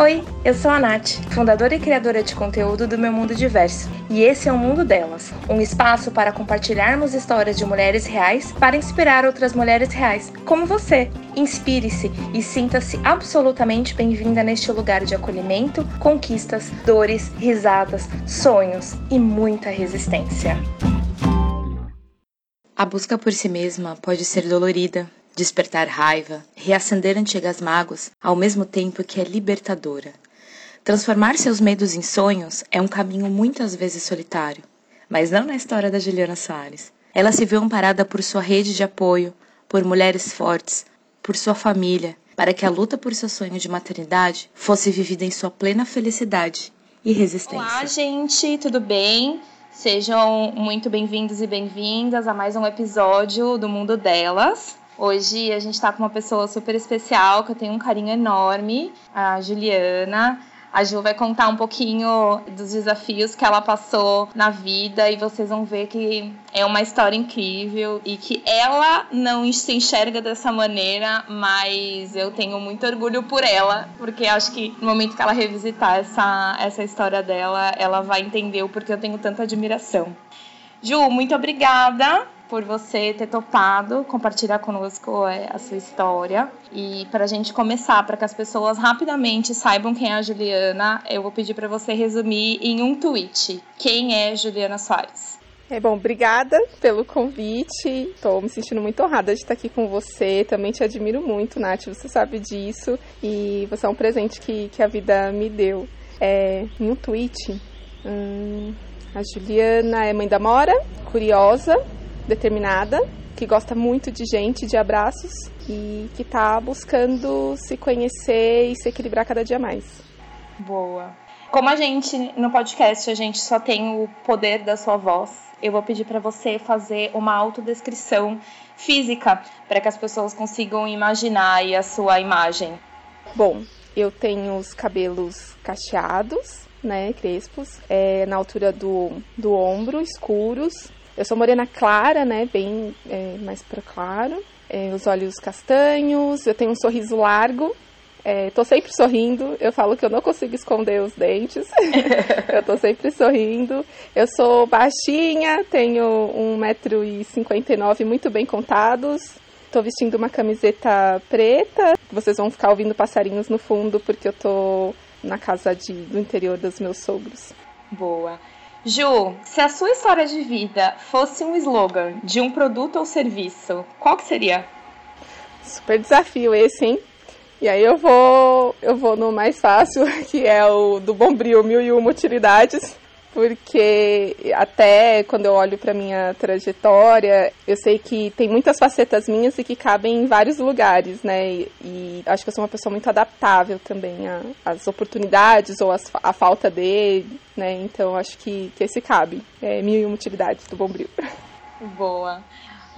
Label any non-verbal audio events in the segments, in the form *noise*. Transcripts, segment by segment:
Oi, eu sou a Nath, fundadora e criadora de conteúdo do Meu Mundo Diverso, e esse é o Mundo Delas, um espaço para compartilharmos histórias de mulheres reais para inspirar outras mulheres reais, como você. Inspire-se e sinta-se absolutamente bem-vinda neste lugar de acolhimento, conquistas, dores, risadas, sonhos e muita resistência. A busca por si mesma pode ser dolorida, despertar raiva, reacender antigas mágoas, ao mesmo tempo que é libertadora. Transformar seus medos em sonhos é um caminho muitas vezes solitário, mas não na história da Juliana Soares. Ela se viu amparada por sua rede de apoio, por mulheres fortes, por sua família, para que a luta por seu sonho de maternidade fosse vivida em sua plena felicidade e resistência. Olá, gente, tudo bem? Sejam muito bem-vindos e bem-vindas a mais um episódio do Mundo Delas. Hoje a gente está com uma pessoa super especial que eu tenho um carinho enorme, a Juliana. A Ju vai contar um pouquinho dos desafios que ela passou na vida e vocês vão ver que é uma história incrível e que ela não se enxerga dessa maneira, mas eu tenho muito orgulho por ela, porque acho que no momento que ela revisitar essa, essa história dela, ela vai entender o porquê eu tenho tanta admiração. Ju, muito obrigada por você ter topado compartilhar conosco é, a sua história. E para a gente começar, para que as pessoas rapidamente saibam quem é a Juliana, eu vou pedir para você resumir em um tweet. Quem é Juliana Soares? É bom, obrigada pelo convite. Estou me sentindo muito honrada de estar aqui com você. Também te admiro muito, Nath. Você sabe disso. E você é um presente que, que a vida me deu. É, em um tweet, hum, a Juliana é mãe da Mora, curiosa, determinada, que gosta muito de gente, de abraços e que está buscando se conhecer e se equilibrar cada dia mais. Boa. Como a gente no podcast a gente só tem o poder da sua voz, eu vou pedir para você fazer uma autodescrição física para que as pessoas consigam imaginar a sua imagem. Bom, eu tenho os cabelos cacheados, né, crespos, é, na altura do, do ombro, escuros, eu sou morena clara, né? Bem é, mais para claro. É, os olhos castanhos. Eu tenho um sorriso largo. É, tô sempre sorrindo. Eu falo que eu não consigo esconder os dentes. *laughs* eu tô sempre sorrindo. Eu sou baixinha, tenho 1,59m muito bem contados. Tô vestindo uma camiseta preta. Vocês vão ficar ouvindo passarinhos no fundo porque eu tô na casa de, do interior dos meus sogros. Boa. Ju, se a sua história de vida fosse um slogan de um produto ou serviço, qual que seria? Super desafio esse, hein? E aí eu vou, eu vou no mais fácil, *laughs* que é o do Bombril Mil e Uma Utilidades porque até quando eu olho para minha trajetória, eu sei que tem muitas facetas minhas e que cabem em vários lugares, né? E, acho que eu sou uma pessoa muito adaptável também às oportunidades ou a falta dele, né? Então acho que, que esse cabe. É mil e uma utilidades do Bombril. Boa.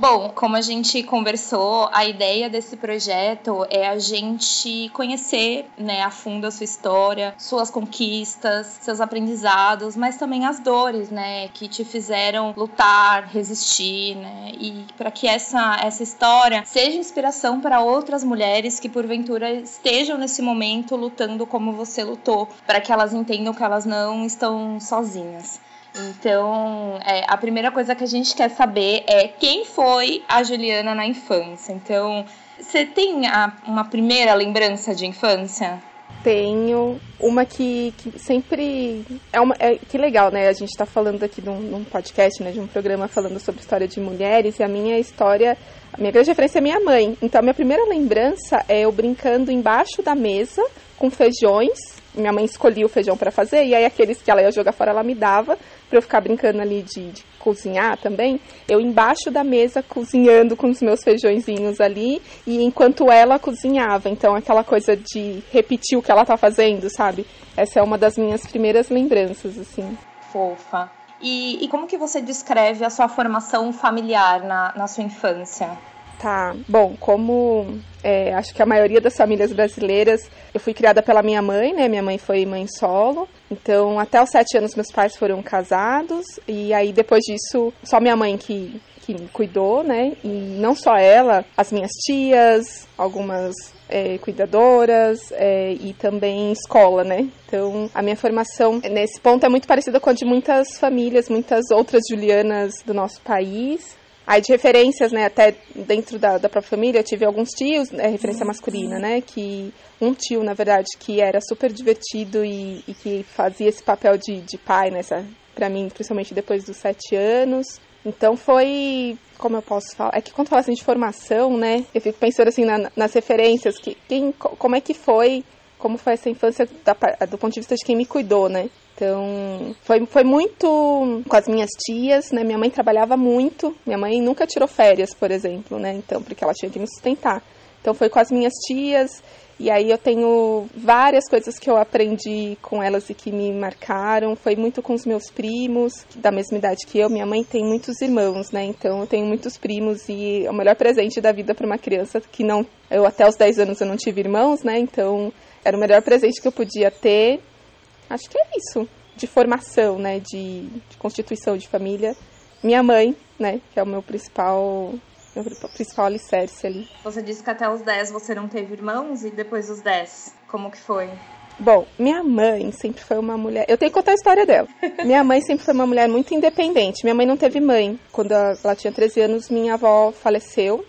Bom, como a gente conversou, a ideia desse projeto é a gente conhecer né, a fundo a sua história, suas conquistas, seus aprendizados, mas também as dores né, que te fizeram lutar, resistir, né, e para que essa, essa história seja inspiração para outras mulheres que porventura estejam nesse momento lutando como você lutou, para que elas entendam que elas não estão sozinhas. Então, é, a primeira coisa que a gente quer saber é quem foi a Juliana na infância. Então, você tem a, uma primeira lembrança de infância? Tenho uma que, que sempre é uma é, que legal, né? A gente está falando aqui num, num, podcast, né, de um programa falando sobre história de mulheres e a minha história, a minha grande referência é minha mãe. Então, a minha primeira lembrança é eu brincando embaixo da mesa com feijões minha mãe escolhia o feijão para fazer, e aí aqueles que ela ia jogar fora, ela me dava para eu ficar brincando ali de, de, cozinhar também. Eu embaixo da mesa cozinhando com os meus feijõezinhos ali, e enquanto ela cozinhava. Então, aquela coisa de repetir o que ela tá fazendo, sabe? Essa é uma das minhas primeiras lembranças, assim. Fofa. E, e como que você descreve a sua formação familiar na, na sua infância? Tá. Bom, como é, acho que a maioria das famílias brasileiras, eu fui criada pela minha mãe, né? Minha mãe foi mãe solo. Então, até os sete anos, meus pais foram casados. E aí, depois disso, só minha mãe que que me cuidou, né? E não só ela, as minhas tias, algumas é, cuidadoras é, e também escola, né? Então, a minha formação nesse ponto é muito parecida com a de muitas famílias, muitas outras Julianas do nosso país. Aí de referências, né, até dentro da, da própria família, eu tive alguns tios, é, referência masculina, né, que um tio, na verdade, que era super divertido e, e que fazia esse papel de, de pai, nessa, para mim, principalmente depois dos sete anos. Então foi, como eu posso falar, é que quando fala assim de formação, né, eu fico pensando assim na, nas referências, que quem, como é que foi, como foi essa infância da, do ponto de vista de quem me cuidou, né? Então, foi, foi muito com as minhas tias, né? Minha mãe trabalhava muito, minha mãe nunca tirou férias, por exemplo, né? Então, porque ela tinha que me sustentar. Então, foi com as minhas tias, e aí eu tenho várias coisas que eu aprendi com elas e que me marcaram. Foi muito com os meus primos, da mesma idade que eu. Minha mãe tem muitos irmãos, né? Então eu tenho muitos primos e é o melhor presente da vida para uma criança que não. Eu até os 10 anos eu não tive irmãos, né? Então era o melhor presente que eu podia ter. Acho que é isso. De formação, né? De, de constituição de família. Minha mãe, né? Que é o meu principal meu principal alicerce ali. Você disse que até os 10 você não teve irmãos e depois dos 10, como que foi? Bom, minha mãe sempre foi uma mulher. Eu tenho que contar a história dela. *laughs* minha mãe sempre foi uma mulher muito independente. Minha mãe não teve mãe. Quando ela tinha 13 anos, minha avó faleceu.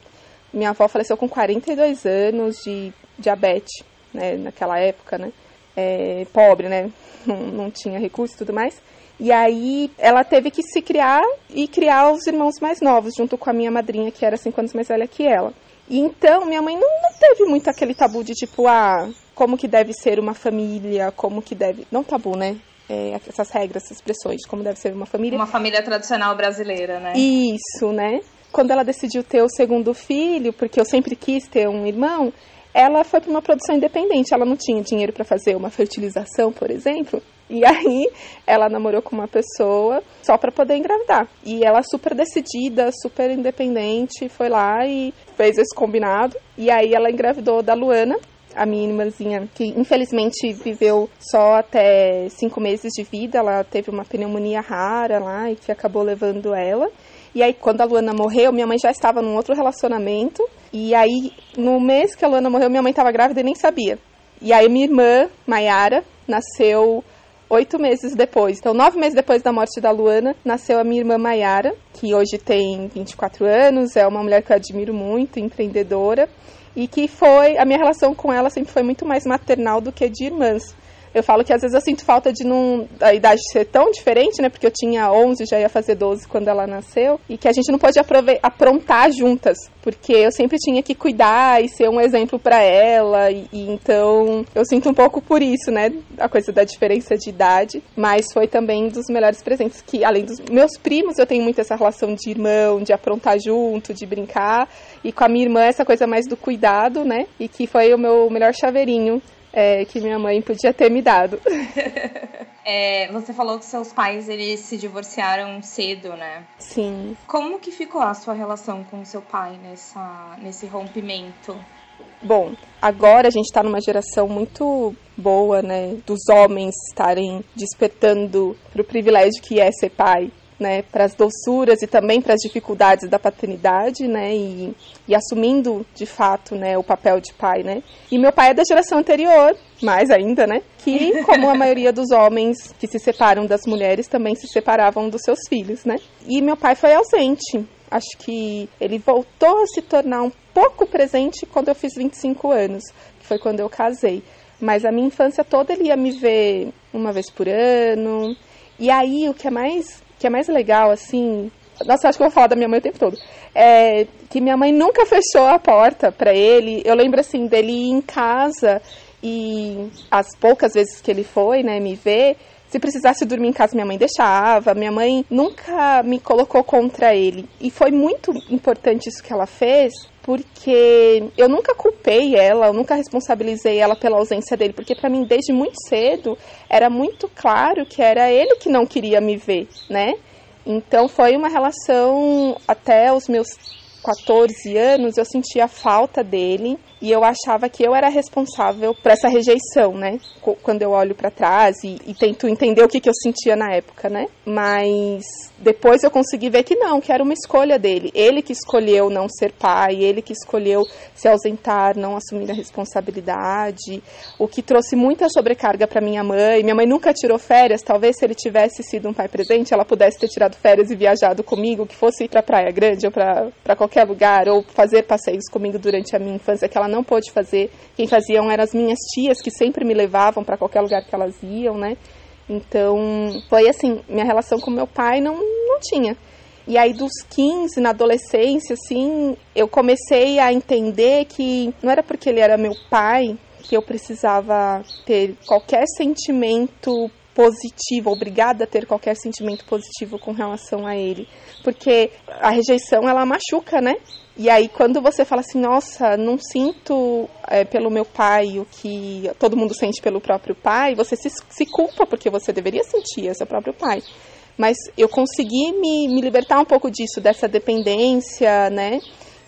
Minha avó faleceu com 42 anos de diabetes, né? Naquela época, né? É, pobre, né? *laughs* Não, não tinha recurso e tudo mais. E aí ela teve que se criar e criar os irmãos mais novos, junto com a minha madrinha, que era cinco anos mais velha que ela. E então minha mãe não, não teve muito aquele tabu de tipo, ah, como que deve ser uma família, como que deve. Não tabu, né? É, essas regras, essas expressões, como deve ser uma família. Uma família tradicional brasileira, né? Isso, né? Quando ela decidiu ter o segundo filho, porque eu sempre quis ter um irmão, ela foi para uma produção independente. Ela não tinha dinheiro para fazer uma fertilização, por exemplo. E *laughs* aí ela namorou com uma pessoa só para poder engravidar. E ela super decidida, super independente, foi lá e fez esse combinado. E aí ela engravidou da Luana, a minha irmãzinha, que infelizmente viveu só até cinco meses de vida. Ela teve uma pneumonia rara lá e que acabou levando ela. E aí, quando a Luana morreu, minha mãe já estava num outro relacionamento. E aí, no mês que a Luana morreu, minha mãe estava grávida e nem sabia. E aí, minha irmã, Maiara, nasceu oito meses depois. Então, nove meses depois da morte da Luana, nasceu a minha irmã Maiara, que hoje tem 24 anos, é uma mulher que eu admiro muito, empreendedora, e que foi, a minha relação com ela sempre foi muito mais maternal do que de irmãs. Eu falo que às vezes eu sinto falta de não, a idade ser tão diferente, né? Porque eu tinha 11, já ia fazer 12 quando ela nasceu. E que a gente não pode aprontar juntas. Porque eu sempre tinha que cuidar e ser um exemplo para ela. E, e, então eu sinto um pouco por isso, né? A coisa da diferença de idade. Mas foi também dos melhores presentes. Que além dos meus primos, eu tenho muito essa relação de irmão, de aprontar junto, de brincar. E com a minha irmã, essa coisa mais do cuidado, né? E que foi o meu melhor chaveirinho é, que minha mãe podia ter me dado. *laughs* É, você falou que seus pais eles se divorciaram cedo, né? Sim. Como que ficou a sua relação com seu pai nessa, nesse rompimento? Bom, agora a gente está numa geração muito boa, né? Dos homens estarem despertando para o privilégio que é ser pai né, para as doçuras e também para as dificuldades da paternidade, né, e, e, assumindo de fato, né, o papel de pai, né. E meu pai é da geração anterior, mais ainda, né, que como a maioria dos homens que se separam das mulheres também se separavam dos seus filhos, né. E meu pai foi ausente. Acho que ele voltou a se tornar um pouco presente quando eu fiz 25 anos, que foi quando eu casei. Mas a minha infância toda ele ia me ver uma vez por ano. E aí o que é mais que é mais legal, assim. Nossa, acho que eu vou falar da minha mãe o tempo todo. É que minha mãe nunca fechou a porta para ele. Eu lembro, assim, dele ir em casa e as poucas vezes que ele foi, né, me ver, se precisasse dormir em casa, minha mãe deixava. Minha mãe nunca me colocou contra ele. E foi muito importante isso que ela fez, porque eu nunca culpei ela, eu nunca responsabilizei ela pela ausência dele, porque para mim desde muito cedo era muito claro que era ele que não queria me ver, né? Então foi uma relação até os meus 14 anos, eu sentia falta dele e eu achava que eu era responsável por essa rejeição, né? Quando eu olho para trás e, e, tento entender o que, que eu sentia na época, né? Mas depois eu consegui ver que não, que era uma escolha dele. Ele que escolheu não ser pai, ele que escolheu se ausentar, não assumir a responsabilidade, o que trouxe muita sobrecarga para minha mãe. Minha mãe nunca tirou férias, talvez se ele tivesse sido um pai presente, ela pudesse ter tirado férias e viajado comigo, que fosse ir para Praia Grande ou para qualquer lugar, ou fazer passeios comigo durante a minha infância, que ela não pôde fazer. Quem faziam eram as minhas tias, que sempre me levavam para qualquer lugar que elas iam, né? Então, foi assim, minha relação com meu pai não, não tinha. E aí, dos 15, na adolescência, assim, eu comecei a entender que não era porque ele era meu pai que eu precisava ter qualquer sentimento positivo, obrigada a ter qualquer sentimento positivo com relação a ele, porque a rejeição ela machuca, né? E aí quando você fala assim, nossa, não sinto é, pelo meu pai o que todo mundo sente pelo próprio pai, você se, se culpa porque você deveria sentir é seu próprio pai. Mas eu consegui me, me libertar um pouco disso, dessa dependência, né?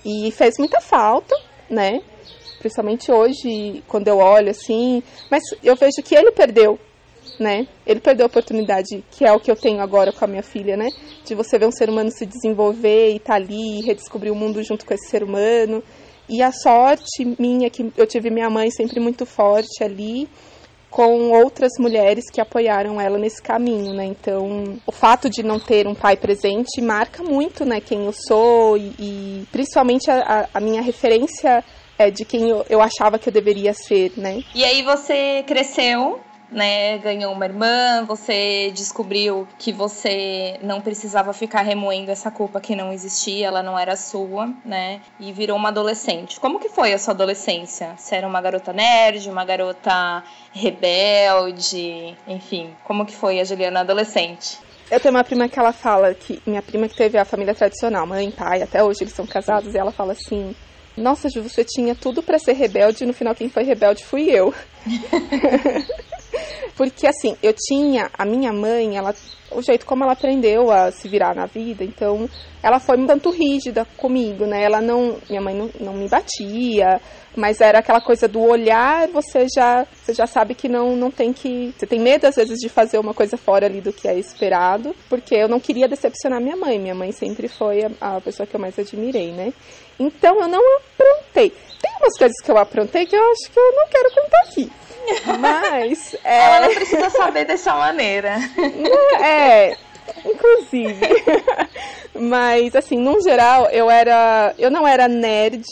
E fez muita falta, né? Principalmente hoje, quando eu olho assim. Mas eu vejo que ele perdeu né? Ele perdeu a oportunidade, que é o que eu tenho agora com a minha filha, né? De você ver um ser humano se desenvolver e tá ali e redescobrir o mundo junto com esse ser humano. E a sorte minha que eu tive minha mãe sempre muito forte ali, com outras mulheres que apoiaram ela nesse caminho, né? Então, o fato de não ter um pai presente marca muito, né, quem eu sou e, e principalmente a, a, minha referência é de quem eu, eu achava que eu deveria ser, né? E aí você cresceu né, ganhou uma irmã, você descobriu que você não precisava ficar remoendo essa culpa que não existia, ela não era sua, né, e virou uma adolescente. Como que foi a sua adolescência? Você era uma garota nerd, uma garota rebelde, enfim, como que foi a Juliana adolescente? Eu tenho uma prima que ela fala que minha prima que teve a família tradicional, mãe, pai, até hoje eles são casados, e ela fala assim: "Nossa, Ju, você tinha tudo para ser rebelde, e no final quem foi rebelde fui eu". *laughs* Porque assim, eu tinha a minha mãe, ela o jeito como ela aprendeu a se virar na vida, então ela foi um tanto rígida comigo, né? Ela não, minha mãe não, não me batia, mas era aquela coisa do olhar, você já, você já sabe que não, não tem que, você tem medo às vezes de fazer uma coisa fora ali do que é esperado, porque eu não queria decepcionar minha mãe. Minha mãe sempre foi a, a pessoa que eu mais admirei, né? Então eu não aprontei. Tem umas coisas que eu aprontei que eu acho que eu não quero contar aqui. Mas. É... Ela não precisa saber dessa maneira. É, inclusive. Mas, assim, no geral, eu era. Eu não era nerd,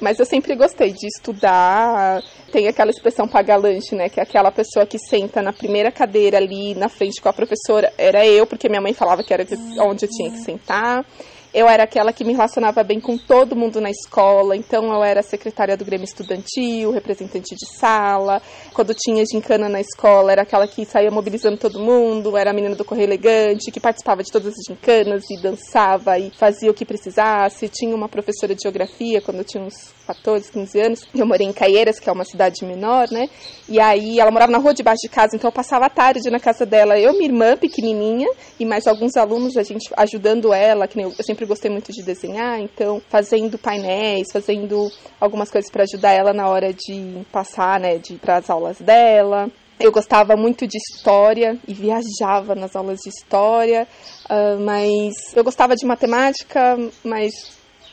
mas eu sempre gostei de estudar. Tem aquela expressão pagar lanche, né? Que é aquela pessoa que senta na primeira cadeira ali na frente com a professora. Era eu, porque minha mãe falava que era onde eu tinha que sentar. Eu era aquela que me relacionava bem com todo mundo na escola, então eu era secretária do Grêmio Estudantil, representante de sala. Quando tinha gincana na escola, era aquela que saía mobilizando todo mundo, era a menina do Correio Elegante, que participava de todas as gincanas e dançava e fazia o que precisasse. Tinha uma professora de geografia quando eu tinha uns 14, 15 anos. Eu morei em Caieiras, que é uma cidade menor, né? E aí ela morava na rua debaixo de casa, então eu passava a tarde na casa dela, eu, minha irmã pequenininha e mais alguns alunos, a gente ajudando ela, que eu sempre sempre gostei muito de desenhar, então fazendo painéis, fazendo algumas coisas para ajudar ela na hora de passar, né, de para as aulas dela. Eu gostava muito de história e viajava nas aulas de história, uh, mas eu gostava de matemática, mas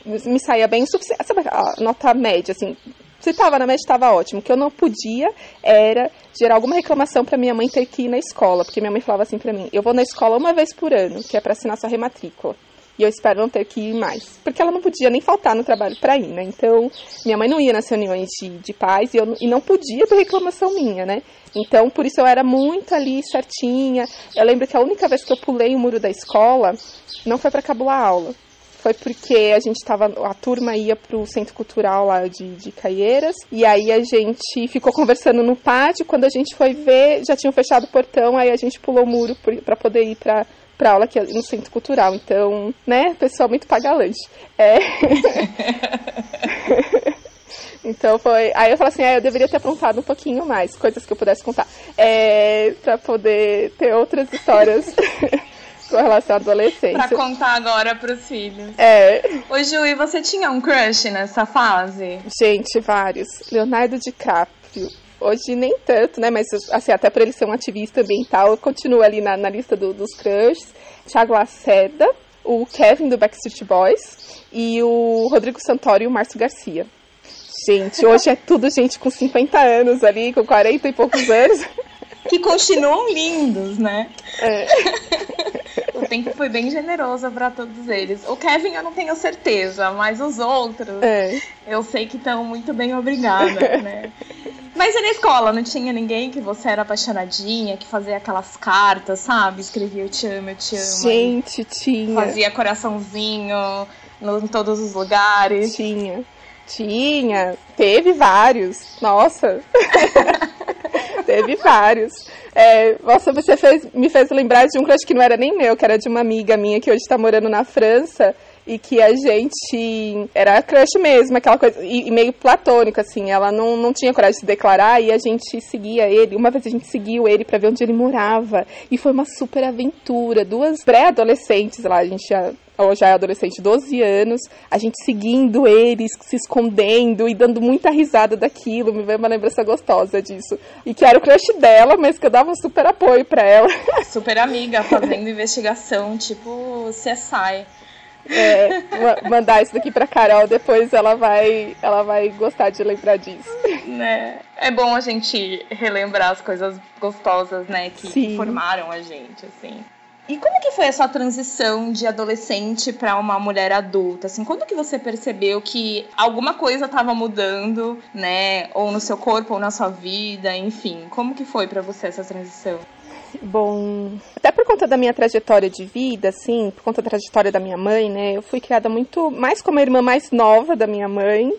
me saía bem sabe, a nota média, assim, se estava na média, estava ótimo. O que eu não podia era gerar alguma reclamação para minha mãe ter que ir na escola, porque minha mãe falava assim para mim: eu vou na escola uma vez por ano, que é para assinar sua rematrícula. E eu espero não ter que ir mais. Porque ela não podia nem faltar no trabalho para ir, né? Então, minha mãe não ia nas reuniões de, de pais e, eu, e não podia ter reclamação minha, né? Então, por isso eu era muito ali certinha. Eu lembro que a única vez que eu pulei o muro da escola não foi para cabular a aula. Foi porque a gente tava. A turma ia pro centro cultural lá de, de Caieiras. E aí a gente ficou conversando no pátio. Quando a gente foi ver, já tinham fechado o portão. Aí a gente pulou o muro para poder ir pra, para aula aqui no Centro Cultural. Então, né, pessoal muito pagalante. É. *laughs* então foi. Aí eu falei assim, ah, eu deveria ter aprontado um pouquinho mais, coisas que eu pudesse contar. É, para poder ter outras histórias *laughs* com relação à adolescência. pra contar agora pros filhos. É. Ô, Ju, e você tinha um crush nessa fase? Gente, vários. Leonardo DiCaprio. Hoje nem tanto, né? Mas assim, até por ele ser um ativista ambiental, continua ali na, na lista do, dos crushes. Thiago Lacerda, o Kevin do Backstreet Boys e o Rodrigo Santoro e o Márcio Garcia. Gente, hoje é tudo gente com 50 anos ali, com 40 e poucos anos. Que continuam lindos, né? É. *laughs* O tempo foi bem generoso pra todos eles. O Kevin eu não tenho certeza, mas os outros É. eu sei que estão muito bem obrigada, *laughs* né? Mas e na escola, não tinha ninguém que você era apaixonadinha, que fazia aquelas cartas, sabe? Escrevia eu te amo, eu te amo. Gente, tinha. Fazia coraçãozinho no- em todos os lugares. Tinha. Tinha. Teve vários. Nossa. *laughs* Teve vários. É, nossa, você fez, me fez lembrar de um crush que não era nem meu, que era de uma amiga minha que hoje tá morando na França. E que a gente era crush mesmo, aquela coisa, e, e meio platônico, assim. Ela não, não tinha coragem de se declarar e a gente seguia ele. Uma vez a gente seguiu ele pra ver onde ele morava. E foi uma super aventura. Duas pré-adolescentes lá, a gente já ou já é adolescente, 12 anos, a gente seguindo eles, se escondendo e dando muita risada daquilo, me veio uma lembrança gostosa disso. E que era o crush dela, mas que eu dava um super apoio pra ela. Super amiga, fazendo investigação, tipo CSI. É, ma- mandar isso daqui pra Carol, depois ela vai, ela vai gostar de lembrar disso. Né? É bom a gente relembrar as coisas gostosas, né, que Sim. formaram a gente, assim. E como que foi a sua transição de adolescente para uma mulher adulta? Assim, quando que você percebeu que alguma coisa estava mudando, né, ou no seu corpo ou na sua vida, enfim? Como que foi para você essa transição? Bom, até por conta da minha trajetória de vida, assim, por conta da trajetória da minha mãe, né, eu fui criada muito mais como a irmã mais nova da minha mãe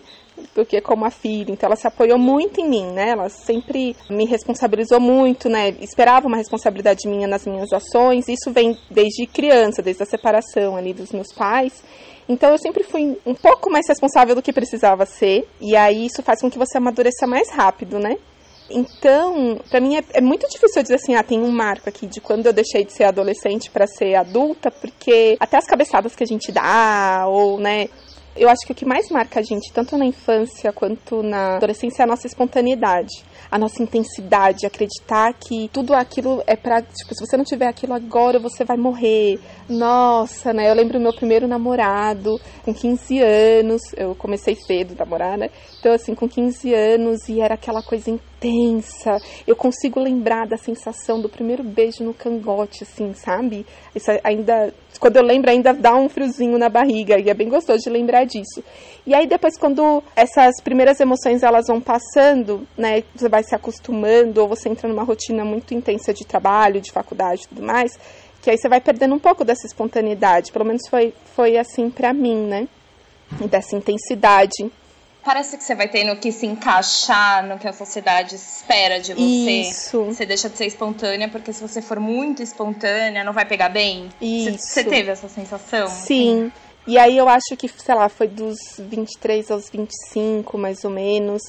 do que como a filha. Então ela se apoiou muito em mim, né? Ela sempre me responsabilizou muito, né? Esperava uma responsabilidade minha nas minhas ações. Isso vem desde criança, desde a separação ali dos meus pais. Então eu sempre fui um pouco mais responsável do que precisava ser. E aí isso faz com que você amadureça mais rápido, né? Então, pra mim é, é muito difícil eu dizer assim, ah, tem um marco aqui de quando eu deixei de ser adolescente para ser adulta, porque até as cabeçadas que a gente dá, ou, né, eu acho que o que mais marca a gente, tanto na infância quanto na adolescência, é a nossa espontaneidade, a nossa intensidade, acreditar que tudo aquilo é pra, tipo, se você não tiver aquilo agora, você vai morrer. Nossa, né? Eu lembro meu primeiro namorado, com 15 anos, eu comecei cedo a namorar, né? Então, assim, com 15 anos, e era aquela coisa intensa. Eu consigo lembrar da sensação do primeiro beijo no cangote, assim, sabe? Isso ainda, quando eu lembro, ainda dá um friozinho na barriga, e é bem gostoso de lembrar disso. E aí, depois, quando essas primeiras emoções elas vão passando, né? Você vai se acostumando, ou você entra numa rotina muito intensa de trabalho, de faculdade e tudo mais, que aí você vai perdendo um pouco dessa espontaneidade. Pelo menos foi, foi assim pra mim, né? Dessa intensidade. Parece que você vai tendo que se encaixar no que a sociedade espera de você. Isso. Você deixa de ser espontânea, porque se você for muito espontânea, não vai pegar bem. Isso. Você teve essa sensação? Sim. E aí eu acho que, sei lá, foi dos 23 aos 25, mais ou menos.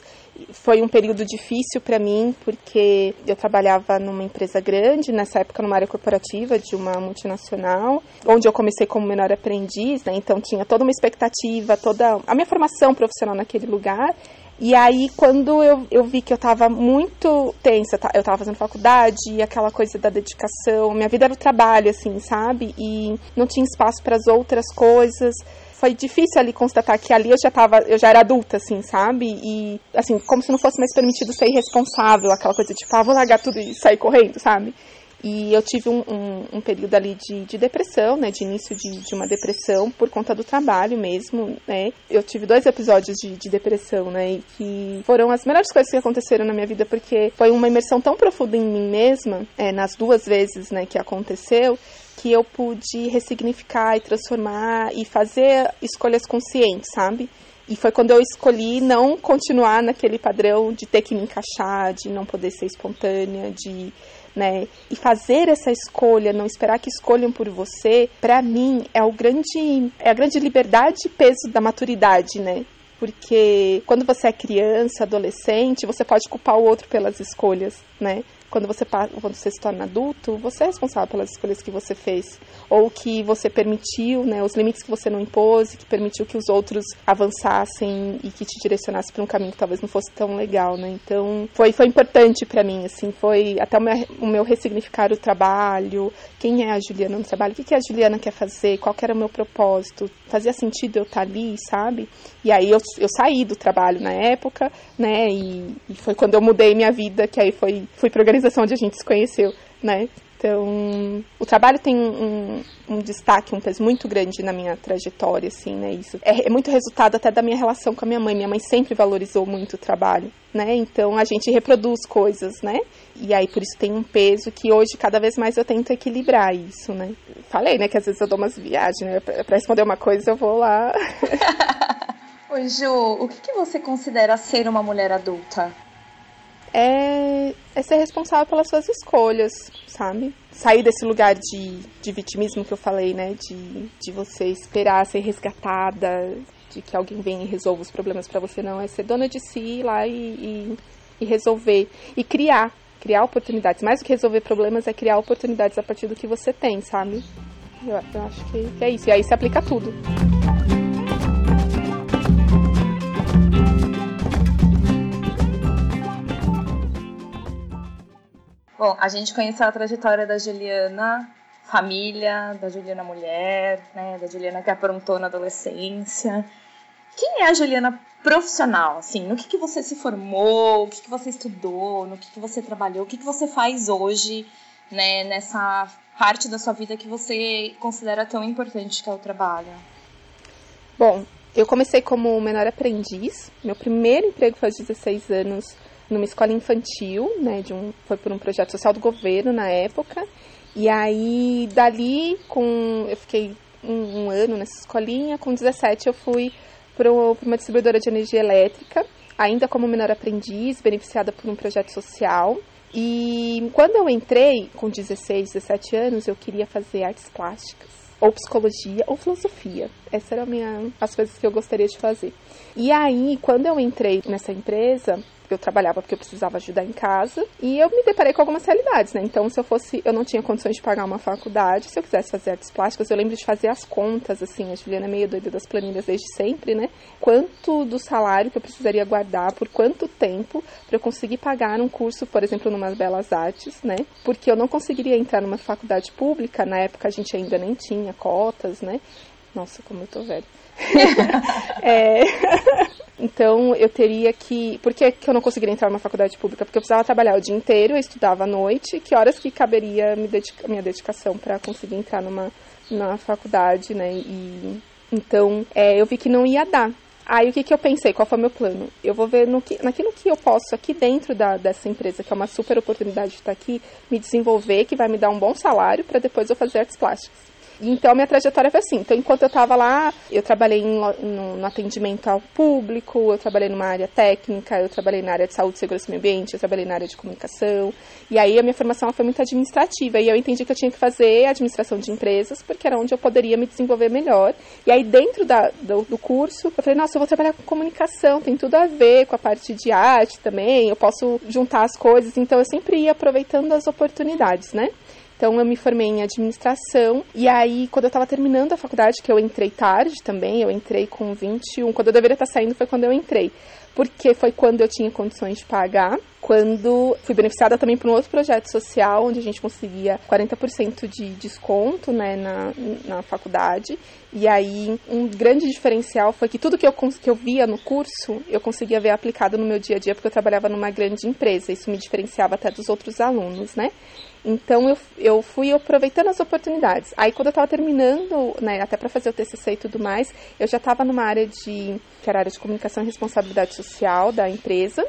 Foi um período difícil para mim, porque eu trabalhava numa empresa grande, nessa época numa área corporativa de uma multinacional, onde eu comecei como menor aprendiz, né? Então tinha toda uma expectativa, toda a minha formação profissional naquele lugar. E aí, quando eu, eu vi que eu tava muito tensa, tá- eu tava fazendo faculdade, e aquela coisa da dedicação, minha vida era o trabalho, assim, sabe? E não tinha espaço para as outras coisas. Foi difícil ali constatar que ali eu já tava, eu já era adulta, assim, sabe? E, assim, como se não fosse mais permitido ser irresponsável, aquela coisa de, tipo, ah, vou largar tudo e sair correndo, sabe? E eu tive um, um, um período ali de, de depressão, né? De início de, de uma depressão por conta do trabalho mesmo, né? Eu tive dois episódios de, de depressão, né? E que foram as melhores coisas que aconteceram na minha vida, porque foi uma imersão tão profunda em mim mesma, é, nas duas vezes, né, que aconteceu, que eu pude ressignificar e transformar e fazer escolhas conscientes, sabe? E foi quando eu escolhi não continuar naquele padrão de ter que me encaixar, de não poder ser espontânea, de né? E fazer essa escolha, não esperar que escolham por você, para mim é o grande é a grande liberdade e peso da maturidade, né? Porque quando você é criança, adolescente, você pode culpar o outro pelas escolhas, né? Quando você, quando você se torna adulto, você é responsável pelas escolhas que você fez. Ou que você permitiu, né, os limites que você não impôs, que permitiu que os outros avançassem e que te direcionasse para um caminho que talvez não fosse tão legal, né? Então, foi, foi importante para mim, assim, foi até o meu, o meu ressignificar o trabalho, quem é a Juliana no trabalho, o que, que a Juliana quer fazer, qual era o meu propósito, fazia sentido eu estar tá ali, sabe? E aí eu, eu saí do trabalho na época, né, e, e foi quando eu mudei minha vida, que aí foi, fui para organização onde a gente se conheceu, né? Então, o trabalho tem um, um, destaque, um peso muito grande na minha trajetória, assim, né? Isso é, é, muito resultado até da minha relação com a minha mãe. Minha mãe sempre valorizou muito o trabalho, né? Então, a gente reproduz coisas, né? E aí, por isso tem um peso que hoje, cada vez mais, eu tento equilibrar isso, né? Falei, né, que às vezes eu dou umas viagens, né? Pra responder uma coisa, eu vou lá... *laughs* Oi, Ju, o que, que você considera ser uma mulher adulta? É, é ser responsável pelas suas escolhas, sabe? Sair desse lugar de, de vitimismo que eu falei, né? De, de você esperar ser resgatada, de que alguém venha e resolva os problemas para você, não. É ser dona de si, ir lá e, e, e resolver. E criar, criar oportunidades. Mais do que resolver problemas, é criar oportunidades a partir do que você tem, sabe? Eu, eu acho que, é isso. E aí se aplica tudo. Bom, a gente conheceu a trajetória da Juliana família, da Juliana mulher, né, da Juliana que aprontou na adolescência. Quem é a Juliana profissional, assim? No que, que você se formou, o que, que você estudou, no que, que você trabalhou, o que, que você faz hoje, né, nessa parte da sua vida que você considera tão importante que é o trabalho? Bom, eu comecei como menor aprendiz. Meu primeiro emprego aos 16 anos numa escola infantil, né, de um, foi por um projeto social do governo na época. E aí, dali, com, eu fiquei um, um ano nessa escolinha, com 17 eu fui para uma distribuidora de energia elétrica, ainda como menor aprendiz, beneficiada por um projeto social. E quando eu entrei, com 16, 17 anos, eu queria fazer artes plásticas, ou psicologia, ou filosofia. Essas eram minha, as coisas que eu gostaria de fazer. E aí, quando eu entrei nessa empresa, eu trabalhava porque eu precisava ajudar em casa e eu me deparei com algumas realidades, né? Então, se eu fosse, eu não tinha condições de pagar uma faculdade, se eu quisesse fazer artes plásticas, eu lembro de fazer as contas, assim, a Juliana é meio doida das planilhas desde sempre, né? Quanto do salário que eu precisaria guardar, por quanto tempo para eu conseguir pagar um curso, por exemplo, numa belas artes, né? Porque eu não conseguiria entrar numa faculdade pública, na época a gente ainda nem tinha cotas, né? Nossa, como eu tô velho. *laughs* é... Então eu teria que. Por que, que eu não conseguiria entrar numa faculdade pública? Porque eu precisava trabalhar o dia inteiro, eu estudava à noite. Que horas que caberia dedica, minha dedicação para conseguir entrar numa, numa faculdade, né? E então é, eu vi que não ia dar. Aí o que, que eu pensei? Qual foi o meu plano? Eu vou ver no que, naquilo que eu posso aqui dentro da, dessa empresa, que é uma super oportunidade de estar aqui, me desenvolver, que vai me dar um bom salário para depois eu fazer artes plásticas. Então, minha trajetória foi assim. Então, enquanto eu estava lá, eu trabalhei em, no, no, atendimento ao público, eu trabalhei numa área técnica, eu trabalhei na área de saúde, segurança e meio ambiente, eu trabalhei na área de comunicação. E aí, a minha formação foi muito administrativa. E eu entendi que eu tinha que fazer administração de empresas, porque era onde eu poderia me desenvolver melhor. E aí, dentro da, do, do curso, eu falei, nossa, eu vou trabalhar com comunicação, tem tudo a ver com a parte de arte também, eu posso juntar as coisas. Então, eu sempre ia aproveitando as oportunidades, né? Então eu me formei em administração e aí quando eu estava terminando a faculdade, que eu entrei tarde também, eu entrei com 21, quando eu deveria estar saindo foi quando eu entrei porque foi quando eu tinha condições de pagar, quando fui beneficiada também por um outro projeto social, onde a gente conseguia 40% de desconto né, na, na faculdade. E aí, um grande diferencial foi que tudo que eu, que eu via no curso, eu conseguia ver aplicado no meu dia a dia, porque eu trabalhava numa grande empresa. Isso me diferenciava até dos outros alunos, né? Então eu, eu fui aproveitando as oportunidades. Aí quando eu estava terminando, né, até para fazer o TCC e tudo mais, eu já estava numa área de que era área de comunicação e responsabilidade social da empresa.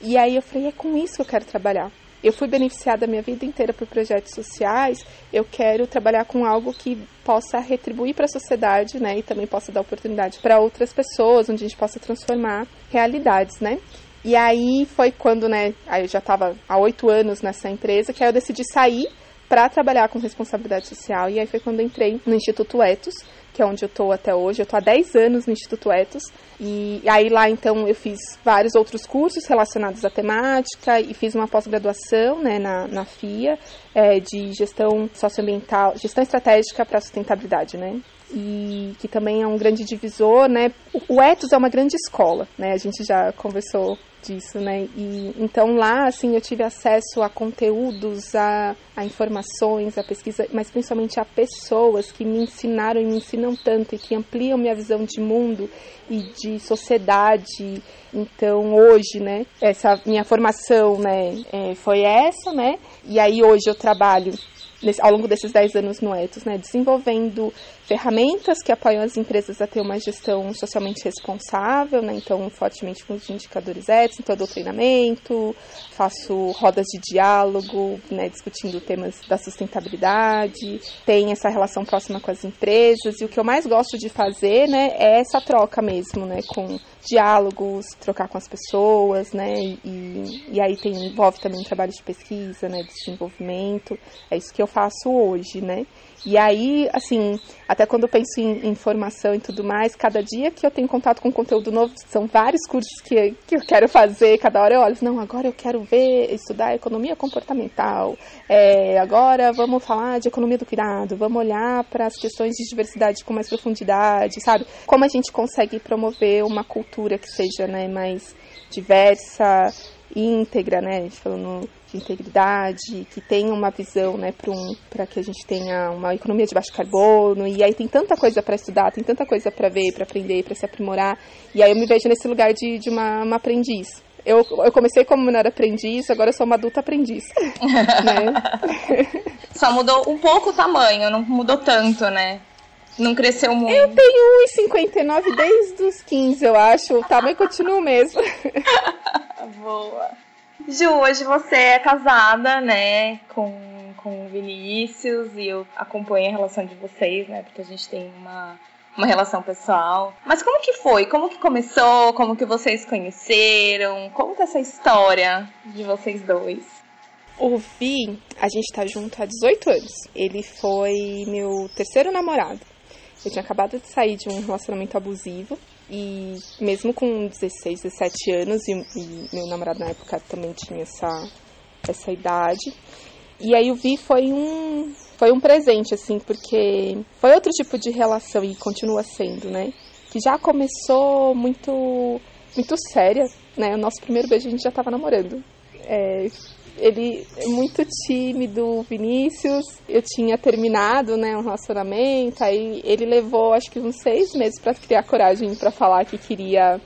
E aí eu falei, é com isso que eu quero trabalhar. Eu fui beneficiada a minha vida inteira por projetos sociais, eu quero trabalhar com algo que possa retribuir para a sociedade, né, e também possa dar oportunidade para outras pessoas, onde a gente possa transformar realidades, né? E aí foi quando, né, aí eu já estava há oito anos nessa empresa, que aí eu decidi sair para trabalhar com responsabilidade social. E aí foi quando entrei no Instituto Etos, que é onde eu tô até hoje. Eu tô há 10 anos no Instituto Etos. E aí lá então eu fiz vários outros cursos relacionados à temática e fiz uma pós-graduação né, na, na FIA é, de gestão socioambiental, gestão estratégica para sustentabilidade, né? E que também é um grande divisor, né? O Etos é uma grande escola, né? A gente já conversou disso, né? E então lá, assim, eu tive acesso a conteúdos, a, a informações, a pesquisa, mas principalmente a pessoas que me ensinaram e me ensinam tanto e que ampliam minha visão de mundo e de sociedade. Então hoje, né? Essa minha formação, né? É, foi essa, né? E aí hoje eu trabalho ao longo desses 10 anos no Etos, né, desenvolvendo ferramentas que apoiam as empresas a ter uma gestão socialmente responsável, né, então fortemente com os indicadores éticos, então eu dou treinamento, faço rodas de diálogo, né, discutindo temas da sustentabilidade, tem essa relação próxima com as empresas, e o que eu mais gosto de fazer, né, é essa troca mesmo, né, com diálogos, trocar com as pessoas, né, e, e aí tem, envolve também trabalho de pesquisa, né, de desenvolvimento, é isso que eu faço hoje, né, e aí, assim, até quando eu penso em, em formação e tudo mais, cada dia que eu tenho contato com conteúdo novo, são vários cursos que, que eu quero fazer, cada hora eu olho, não, agora eu quero ver, estudar economia comportamental, é, agora vamos falar de economia do cuidado, vamos olhar para as questões de diversidade com mais profundidade, sabe? Como a gente consegue promover uma cultura que seja né, mais diversa, íntegra, né? Falando de integridade, que tenha uma visão, né, para um, que a gente tenha uma economia de baixo carbono. E aí tem tanta coisa para estudar, tem tanta coisa para ver, para aprender, para se aprimorar. E aí eu me vejo nesse lugar de, de uma, uma aprendiz. Eu, eu comecei como menor aprendiz, agora eu sou uma adulta aprendiz. *laughs* né? *laughs* Só mudou um pouco o tamanho, não mudou tanto, né? Não cresceu muito. Eu tenho 1,59 desde os 15, eu acho. O tamanho continua o mesmo. *laughs* Boa. Ju, hoje você é casada, né, com, com o Vinícius e eu acompanho a relação de vocês, né, porque a gente tem uma, uma relação pessoal. Mas como que foi? Como que começou? Como que vocês conheceram? Conta essa história de vocês dois. O Vi, a gente tá junto há 18 anos. Ele foi meu terceiro namorado. Eu tinha acabado de sair de um relacionamento abusivo e mesmo com 16, 17 anos, e, e, meu namorado na época também tinha essa, essa idade. E aí o Vi foi um, foi um presente, assim, porque foi outro tipo de relação e continua sendo, né? Que já começou muito, muito séria, né? O nosso primeiro beijo a gente já tava namorando. É, ele é muito tímido, Vinícius. Eu tinha terminado, né, um relacionamento, aí ele levou acho que uns seis meses para criar coragem para falar que queria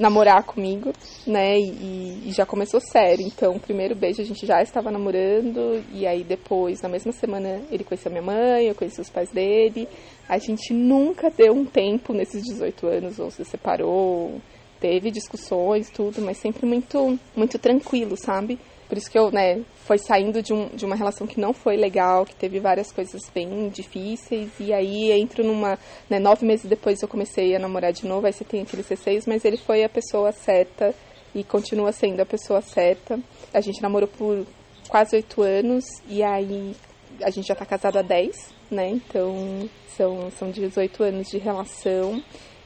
namorar comigo, né, e, e, já começou sério. Então, o primeiro beijo a gente já estava namorando, e aí depois, na mesma semana, ele conheceu minha mãe, eu conheci os pais dele. A gente nunca deu um tempo nesses 18 anos, ou se separou, teve discussões, tudo, mas sempre muito, muito tranquilo, sabe? Por isso que eu, né, foi saindo de, um, de uma relação que não foi legal, que teve várias coisas bem difíceis, e aí entro numa, né, nove meses depois eu comecei a namorar de novo, aí você tem aquele C6, mas ele foi a pessoa certa e continua sendo a pessoa certa. A gente namorou por quase oito anos, e aí a gente já tá casado há dez, né, então são, são 18 anos de relação.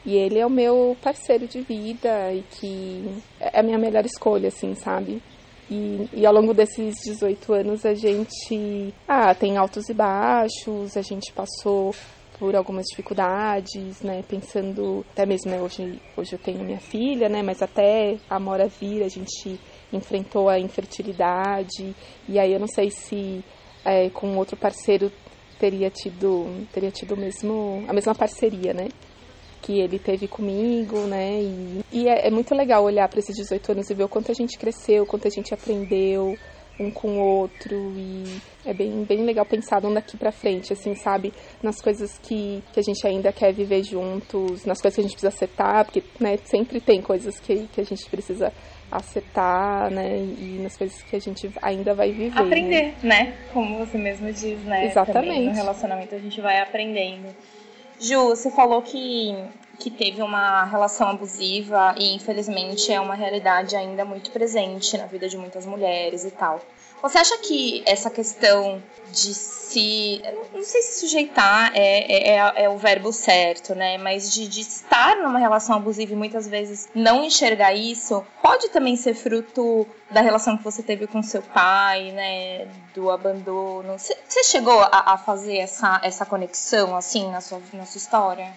E ele é o meu parceiro de vida e que é a minha melhor escolha, assim, sabe? E, e, ao longo desses 18 anos a gente ah, tem altos e baixos, a gente passou por algumas dificuldades, né? Pensando, até mesmo né, hoje, hoje eu tenho minha filha, né? Mas até a Mora vir a gente enfrentou a infertilidade. E aí eu não sei se é, com outro parceiro teria tido, teria tido mesmo, a mesma parceria, né? Que ele teve comigo, né? E, e é, é, muito legal olhar para esses 18 anos e ver o quanto a gente cresceu, o quanto a gente aprendeu um com o outro e é bem, bem legal pensar daqui para frente, assim, sabe? Nas coisas que, que a gente ainda quer viver juntos, nas coisas que a gente precisa acertar, porque, né, sempre tem coisas que, que a gente precisa acertar, né? E nas coisas que a gente ainda vai viver. Aprender, né? né? Como você mesmo diz, né? Exatamente. Também no relacionamento a gente vai aprendendo. Ju, você falou que que teve uma relação abusiva e infelizmente é uma realidade ainda muito presente na vida de muitas mulheres e tal. Você acha que essa questão de se. Não sei se sujeitar é, é, é, é o verbo certo, né? Mas de, de, estar numa relação abusiva e muitas vezes não enxergar isso, pode também ser fruto da relação que você teve com seu pai, né? Do abandono. Você chegou a, a fazer essa, essa conexão, assim, na sua, na sua história?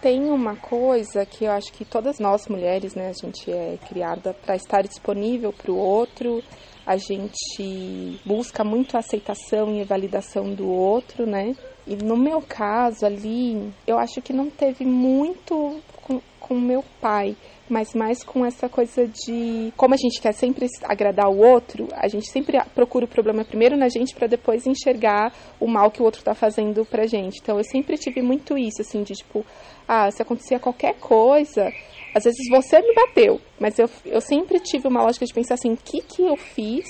tem uma coisa que eu acho que todas nós mulheres, né, a gente é criada para estar disponível para o outro, a gente busca muito a aceitação e a validação do outro, né? E no meu caso ali, eu acho que não teve muito com, meu pai, mas mais com essa coisa de como a gente quer sempre agradar o outro, a gente sempre procura o problema primeiro na gente para depois enxergar o mal que o outro tá fazendo pra gente. Então eu sempre tive muito isso assim de tipo, ah, se acontecia qualquer coisa, às vezes você me bateu, mas eu, eu sempre tive uma lógica de pensar assim, o que que eu fiz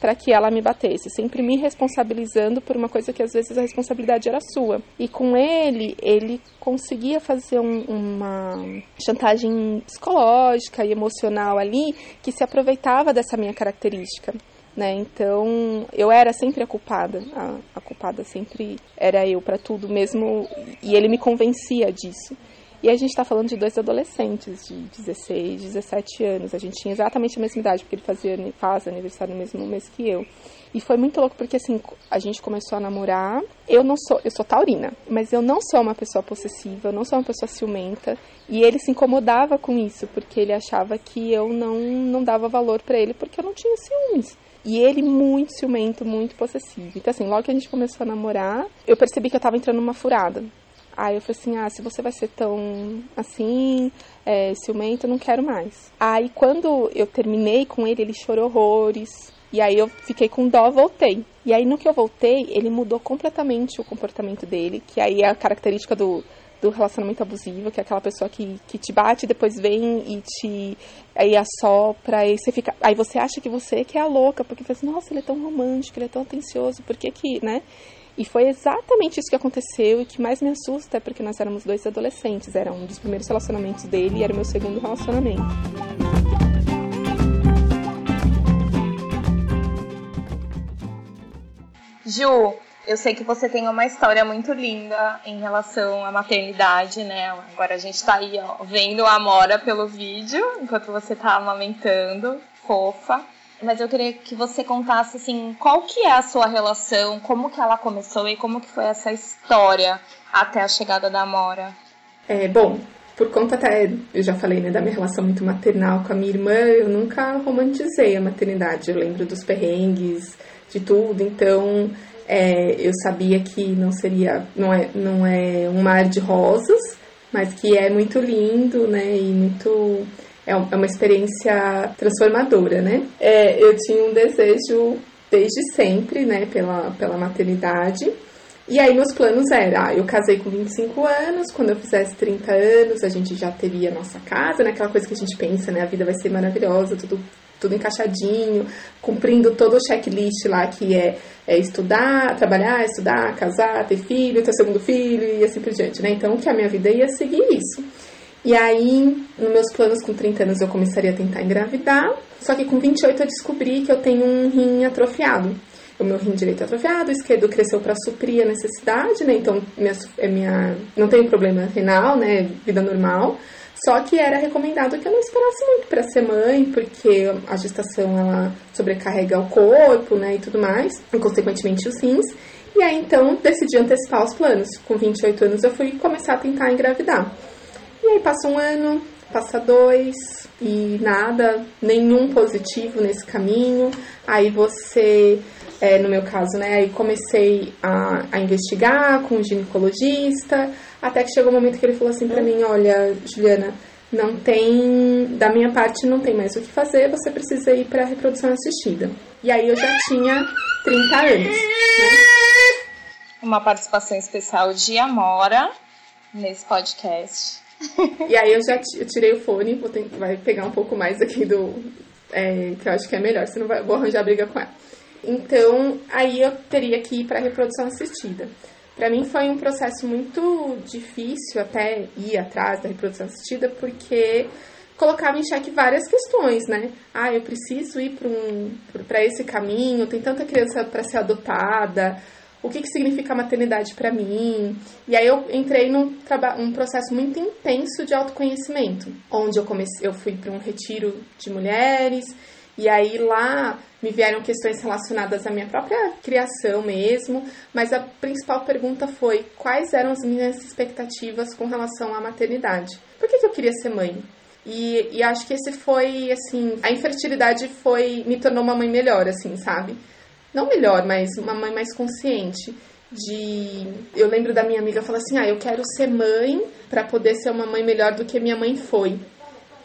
para que ela me batesse, sempre me responsabilizando por uma coisa que às vezes a responsabilidade era sua. E com ele, ele conseguia fazer um, uma chantagem psicológica e emocional ali que se aproveitava dessa minha característica. Né? Então eu era sempre a culpada, a, a culpada sempre era eu para tudo mesmo, e ele me convencia disso. E a gente está falando de dois adolescentes de 16, 17 anos. A gente tinha exatamente a mesma idade, porque ele fazia, faz aniversário no mesmo mês que eu. E foi muito louco porque assim, a gente começou a namorar. Eu não sou, eu sou taurina, mas eu não sou uma pessoa possessiva, eu não sou uma pessoa ciumenta, e ele se incomodava com isso, porque ele achava que eu não não dava valor para ele porque eu não tinha ciúmes. E ele muito ciumento, muito possessivo. Então assim, logo que a gente começou a namorar, eu percebi que eu tava entrando numa furada. Aí eu falei assim, ah, se você vai ser tão assim, é, ciumento, eu não quero mais. Aí quando eu terminei com ele, ele chorou horrores. E aí eu fiquei com dó, voltei. E aí no que eu voltei, ele mudou completamente o comportamento dele, que aí é a característica do, do relacionamento abusivo, que é aquela pessoa que, que te bate, depois vem e te aí assopra, aí você fica, aí você acha que você que é a louca, porque você, assim, nossa, ele é tão romântico, ele é tão atencioso, por que que, né? E foi exatamente isso que aconteceu e que mais me assusta é porque nós éramos dois adolescentes. Era um dos primeiros relacionamentos dele e era o meu segundo relacionamento. Ju, eu sei que você tem uma história muito linda em relação à maternidade, né? Agora a gente tá aí, ó, vendo a Amora pelo vídeo, enquanto você tá amamentando, fofa. Mas eu queria que você contasse assim, qual que é a sua relação, como que ela começou e como que foi essa história até a chegada da Amora. É, bom, por conta até, eu já falei, né, da minha relação muito maternal com a minha irmã, eu nunca romantizei a maternidade. Eu lembro dos perrengues, de tudo, então é, eu sabia que não seria, não é, não é um mar de rosas, mas que é muito lindo, né, e muito é, é uma experiência transformadora, né? É, eu tinha um desejo desde sempre, né, pela, pela maternidade. E aí meus planos eram, ah, eu casei com 25 anos, quando eu fizesse 30 anos, a gente já teria nossa casa, né? Aquela coisa que a gente pensa, né? A vida vai ser maravilhosa, tudo, tudo encaixadinho, cumprindo todo o checklist lá que é, é estudar, trabalhar, estudar, casar, ter filho, ter segundo filho e assim por diante, né? Então que a minha vida ia seguir isso. E aí, nos meus planos com 30 anos, eu começaria a tentar engravidar. Só que com 28 eu descobri que eu tenho um rim atrofiado. O meu rim direito é atrofiado, o esquerdo cresceu para suprir a necessidade, né? Então, minha, é minha, não tenho problema renal, né? Vida normal. Só que era recomendado que eu não esperasse muito para ser mãe, porque a gestação ela sobrecarrega o corpo, né, e tudo mais, e consequentemente os rins. E aí então decidi antecipar os planos. Com 28 anos eu fui começar a tentar engravidar. Aí passa um ano, passa dois e nada, nenhum positivo nesse caminho. Aí você, é, no meu caso, né, aí comecei a, a investigar com o ginecologista, até que chegou o um momento que ele falou assim pra mim, olha, Juliana, não tem, da minha parte não tem mais o que fazer, você precisa ir para reprodução assistida. E aí eu já tinha 30 anos, né? Uma participação especial de Amora nesse podcast e aí eu já eu tirei o fone, vou ter, vai pegar um pouco mais aqui do. É, que eu acho que é melhor, senão vai, vou arranjar briga com ela. Então, aí eu teria que ir para reprodução assistida. Para mim foi um processo muito difícil até ir atrás da reprodução assistida, porque colocava em xeque várias questões, né? Ah, eu preciso ir para um, esse caminho, tem tanta criança para ser adotada, o que, que significa maternidade para mim? E aí eu entrei num um processo muito intenso de autoconhecimento, onde eu comecei, eu fui para um retiro de mulheres, e aí lá me vieram questões relacionadas à minha própria criação mesmo, mas a principal pergunta foi quais eram as minhas expectativas com relação à maternidade. Por que, que eu queria ser mãe? E, e, acho que esse foi, assim, a infertilidade foi, me tornou uma mãe melhor, assim, sabe? Não melhor, mas uma mãe mais consciente. De. Eu lembro da minha amiga falar assim: ah, eu quero ser mãe para poder ser uma mãe melhor do que minha mãe foi.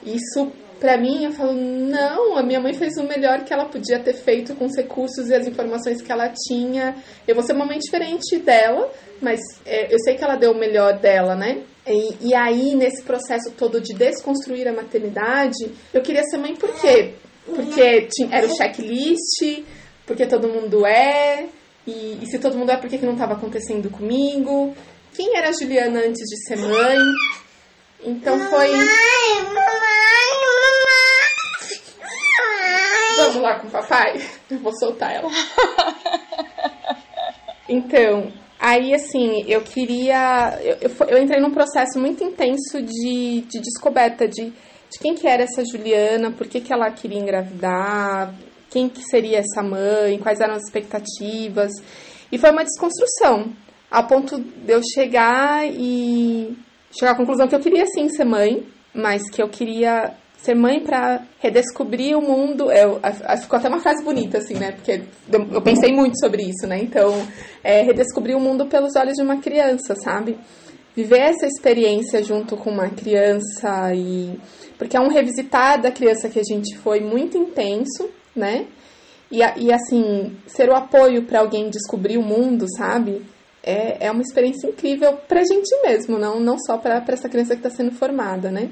Isso para mim, eu falo, não, a minha mãe fez o melhor que ela podia ter feito com os recursos e as informações que ela tinha. Eu vou ser uma mãe diferente dela, mas é, eu sei que ela deu o melhor dela, né? E, e, aí, nesse processo todo de desconstruir a maternidade, eu queria ser mãe por quê? Porque tinha, era o checklist, porque todo mundo é, e, e se todo mundo é, por que, que não estava acontecendo comigo? Quem era a Juliana antes de ser mãe? Então foi. Mamãe, mamãe, mamãe. Vamos lá com o papai? Eu vou soltar ela. Então, aí assim, eu queria. Eu, eu, entrei num processo muito intenso de, de descoberta de, de quem que era essa Juliana, por que, que ela queria engravidar, quem que seria essa mãe, quais eram as expectativas. E foi uma desconstrução, a ponto de eu chegar e chegar à conclusão que eu queria sim ser mãe, mas que eu queria ser mãe para redescobrir o mundo. Eu, ficou até uma frase bonita, assim, né? Porque eu pensei muito sobre isso, né? Então, é redescobrir o mundo pelos olhos de uma criança, sabe? Viver essa experiência junto com uma criança e. Porque é um revisitar da criança que a gente foi muito intenso, né? E, e assim, ser o apoio para alguém descobrir o mundo, sabe? é, é uma experiência incrível para a gente mesmo, não, não só para essa criança que está sendo formada, né?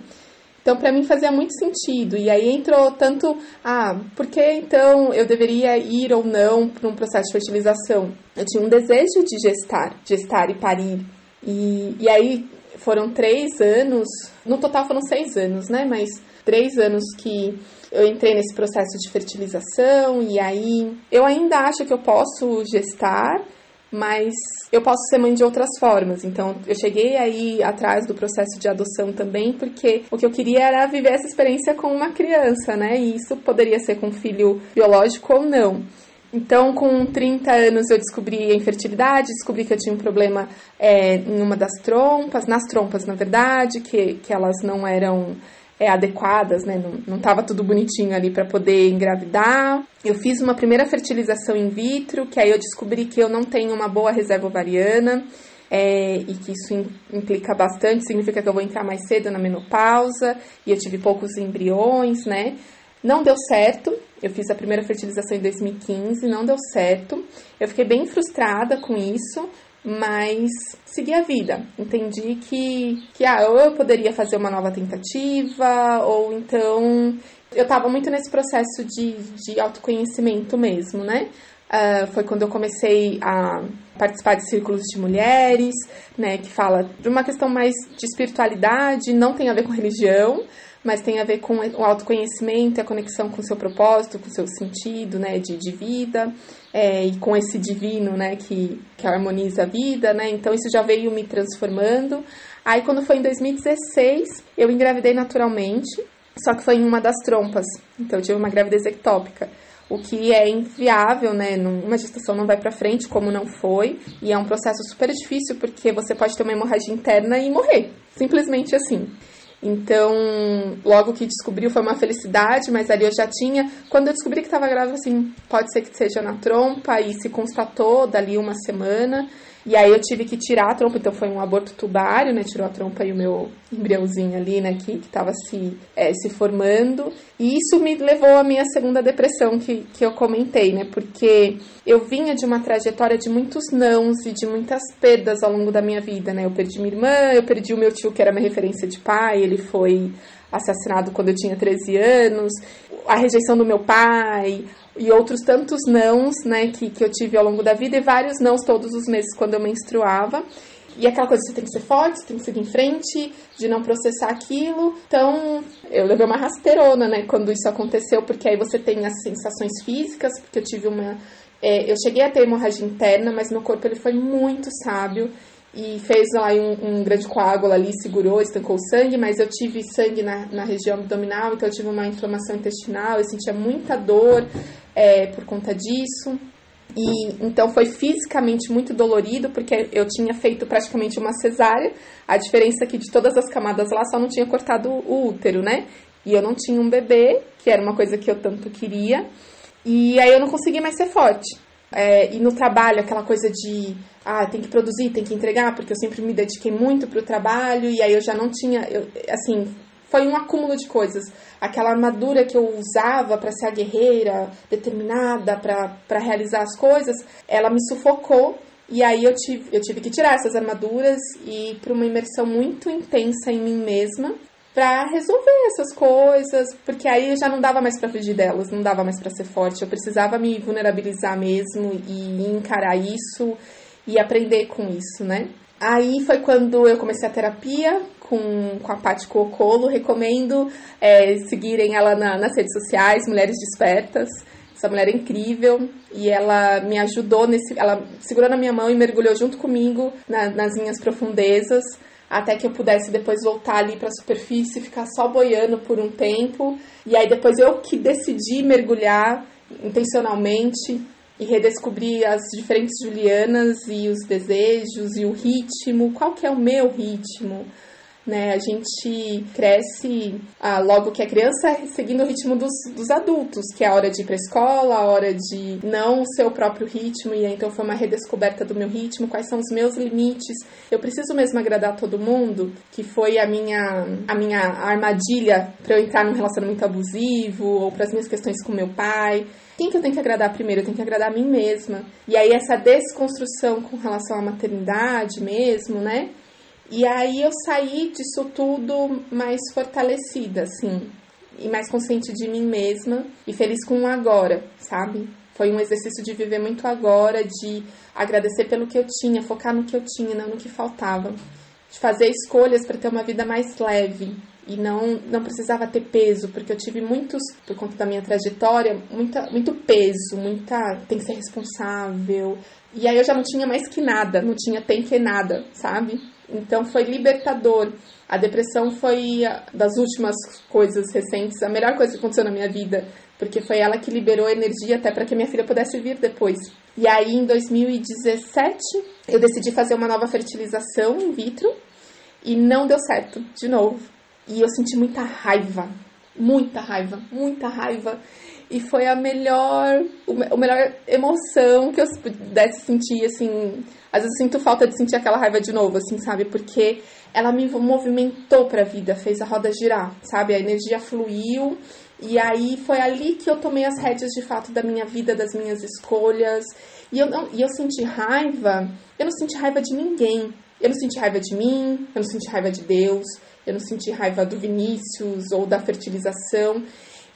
Então, para mim fazia muito sentido. E aí entrou tanto, ah, por que então eu deveria ir ou não para um processo de fertilização? Eu tinha um desejo de gestar, gestar e parir. E, e aí foram três anos, no total foram seis anos, né? Mas três anos que eu entrei nesse processo de fertilização. E aí eu ainda acho que eu posso gestar, mas eu posso ser mãe de outras formas. Então, eu cheguei aí atrás do processo de adoção também, porque o que eu queria era viver essa experiência com uma criança, né? E isso poderia ser com filho biológico ou não. Então, com 30 anos, eu descobri a infertilidade, descobri que eu tinha um problema é, em uma das trompas, nas trompas, na verdade, que, que elas não eram é, adequadas, né? Não estava tudo bonitinho ali para poder engravidar. Eu fiz uma primeira fertilização in vitro, que aí eu descobri que eu não tenho uma boa reserva ovariana. É, e que isso implica bastante, significa que eu vou entrar mais cedo na menopausa, e eu tive poucos embriões, né? Não deu certo, eu fiz a primeira fertilização em 2015, não deu certo. Eu fiquei bem frustrada com isso, mas segui a vida. Entendi que, que ah, ou eu poderia fazer uma nova tentativa, ou então eu estava muito nesse processo de, de autoconhecimento mesmo, né? Uh, foi quando eu comecei a participar de círculos de mulheres, né, que fala de uma questão mais de espiritualidade, não tem a ver com religião, mas tem a ver com o autoconhecimento, a conexão com o seu propósito, com o seu sentido, né, de, de vida, é, e com esse divino, né, que, que harmoniza a vida, né, então isso já veio me transformando. Aí quando foi em 2016, eu engravidei naturalmente, só que foi em uma das trompas, então eu tive uma gravidez ectópica o que é inviável, né? Uma gestação não vai para frente, como não foi, e é um processo super difícil porque você pode ter uma hemorragia interna e morrer, simplesmente assim. Então, logo que descobriu foi uma felicidade, mas ali eu já tinha. Quando eu descobri que estava grávida, assim, pode ser que seja na trompa, e se constatou dali uma semana. E aí eu tive que tirar a trompa, então foi um aborto tubário, né? Tirou a trompa e o meu embriãozinho ali, né? Que, que tava se, é, se formando. E isso me levou à minha segunda depressão que, que eu comentei, né? Porque eu vinha de uma trajetória de muitos nãos e de muitas perdas ao longo da minha vida, né? Eu perdi minha irmã, eu perdi o meu tio, que era minha referência de pai, ele foi assassinado quando eu tinha 13 anos, a rejeição do meu pai, e outros tantos nãos, né, que, que eu tive ao longo da vida, e vários nãos todos os meses quando eu menstruava. E aquela coisa, você tem que ser forte, você tem que seguir em frente, de não processar aquilo. Então, eu levei uma rasteirona, né, quando isso aconteceu, porque aí você tem as sensações físicas, porque eu tive uma. É, eu cheguei a ter hemorragia interna, mas meu corpo ele foi muito sábio e fez lá um, um, grande coágulo ali, segurou, estancou o sangue, mas eu tive sangue na, na região abdominal, então eu tive uma inflamação intestinal, eu sentia muita dor é, por conta disso. E então foi fisicamente muito dolorido, porque eu tinha feito praticamente uma cesárea. A diferença é que de todas as camadas lá só não tinha cortado o útero, né? E eu não tinha um bebê, que era uma coisa que eu tanto queria. E aí eu não conseguia mais ser forte. É, e no trabalho, aquela coisa de ah, tem que produzir, tem que entregar, porque eu sempre me dediquei muito para o trabalho e aí eu já não tinha, eu, assim, foi um acúmulo de coisas. Aquela armadura que eu usava para ser a guerreira, determinada para realizar as coisas, ela me sufocou e aí eu tive, eu tive que tirar essas armaduras e ir para uma imersão muito intensa em mim mesma para resolver essas coisas, porque aí já não dava mais para fugir delas, não dava mais para ser forte, eu precisava me vulnerabilizar mesmo e encarar isso e aprender com isso, né? Aí foi quando eu comecei a terapia com, com a Paty Cocolo. Recomendo é, seguirem ela na, nas redes sociais, Mulheres Despertas. Essa mulher é incrível e ela me ajudou nesse. Ela segurou na minha mão e mergulhou junto comigo na, nas minhas profundezas, até que eu pudesse depois voltar ali para a superfície, ficar só boiando por um tempo. E aí depois eu que decidi mergulhar intencionalmente e redescobrir as diferentes Julianas e os desejos e o ritmo, qual que é o meu ritmo, né? A gente cresce ah, logo que é criança seguindo o ritmo dos, dos adultos, que é a hora de ir para escola, a hora de não o seu próprio ritmo, e então foi uma redescoberta do meu ritmo, quais são os meus limites. Eu preciso mesmo agradar todo mundo, que foi a minha, a minha armadilha para eu entrar num relacionamento abusivo ou para as minhas questões com meu pai. Quem que eu tenho que agradar primeiro? Eu tenho que agradar a mim mesma. E aí essa desconstrução com relação à maternidade mesmo, né? E aí eu saí disso tudo mais fortalecida, assim, e mais consciente de mim mesma e feliz com o agora, sabe? Foi um exercício de viver muito agora, de agradecer pelo que eu tinha, focar no que eu tinha, não no que faltava. De fazer escolhas para ter uma vida mais leve, e não, não precisava ter peso, porque eu tive muitos, por conta da minha trajetória, muita, muito peso, muita tem que ser responsável. E aí eu já não tinha mais que nada, não tinha tem que nada, sabe? Então foi libertador. A depressão foi das últimas coisas recentes, a melhor coisa que aconteceu na minha vida, porque foi ela que liberou energia até para que minha filha pudesse vir depois. E aí em 2017 eu decidi fazer uma nova fertilização in vitro e não deu certo, de novo. E eu senti muita raiva, muita raiva, muita raiva. E foi a melhor, a melhor emoção que eu pudesse sentir, assim. Às vezes sinto falta de sentir aquela raiva de novo, assim, sabe? Porque ela me movimentou pra vida, fez a roda girar, sabe? A energia fluiu. E aí foi ali que eu tomei as rédeas de fato da minha vida, das minhas escolhas. E eu, não, e eu senti raiva, eu não senti raiva de ninguém. Eu não senti raiva de mim, eu não senti raiva de Deus, eu não senti raiva do Vinícius ou da fertilização.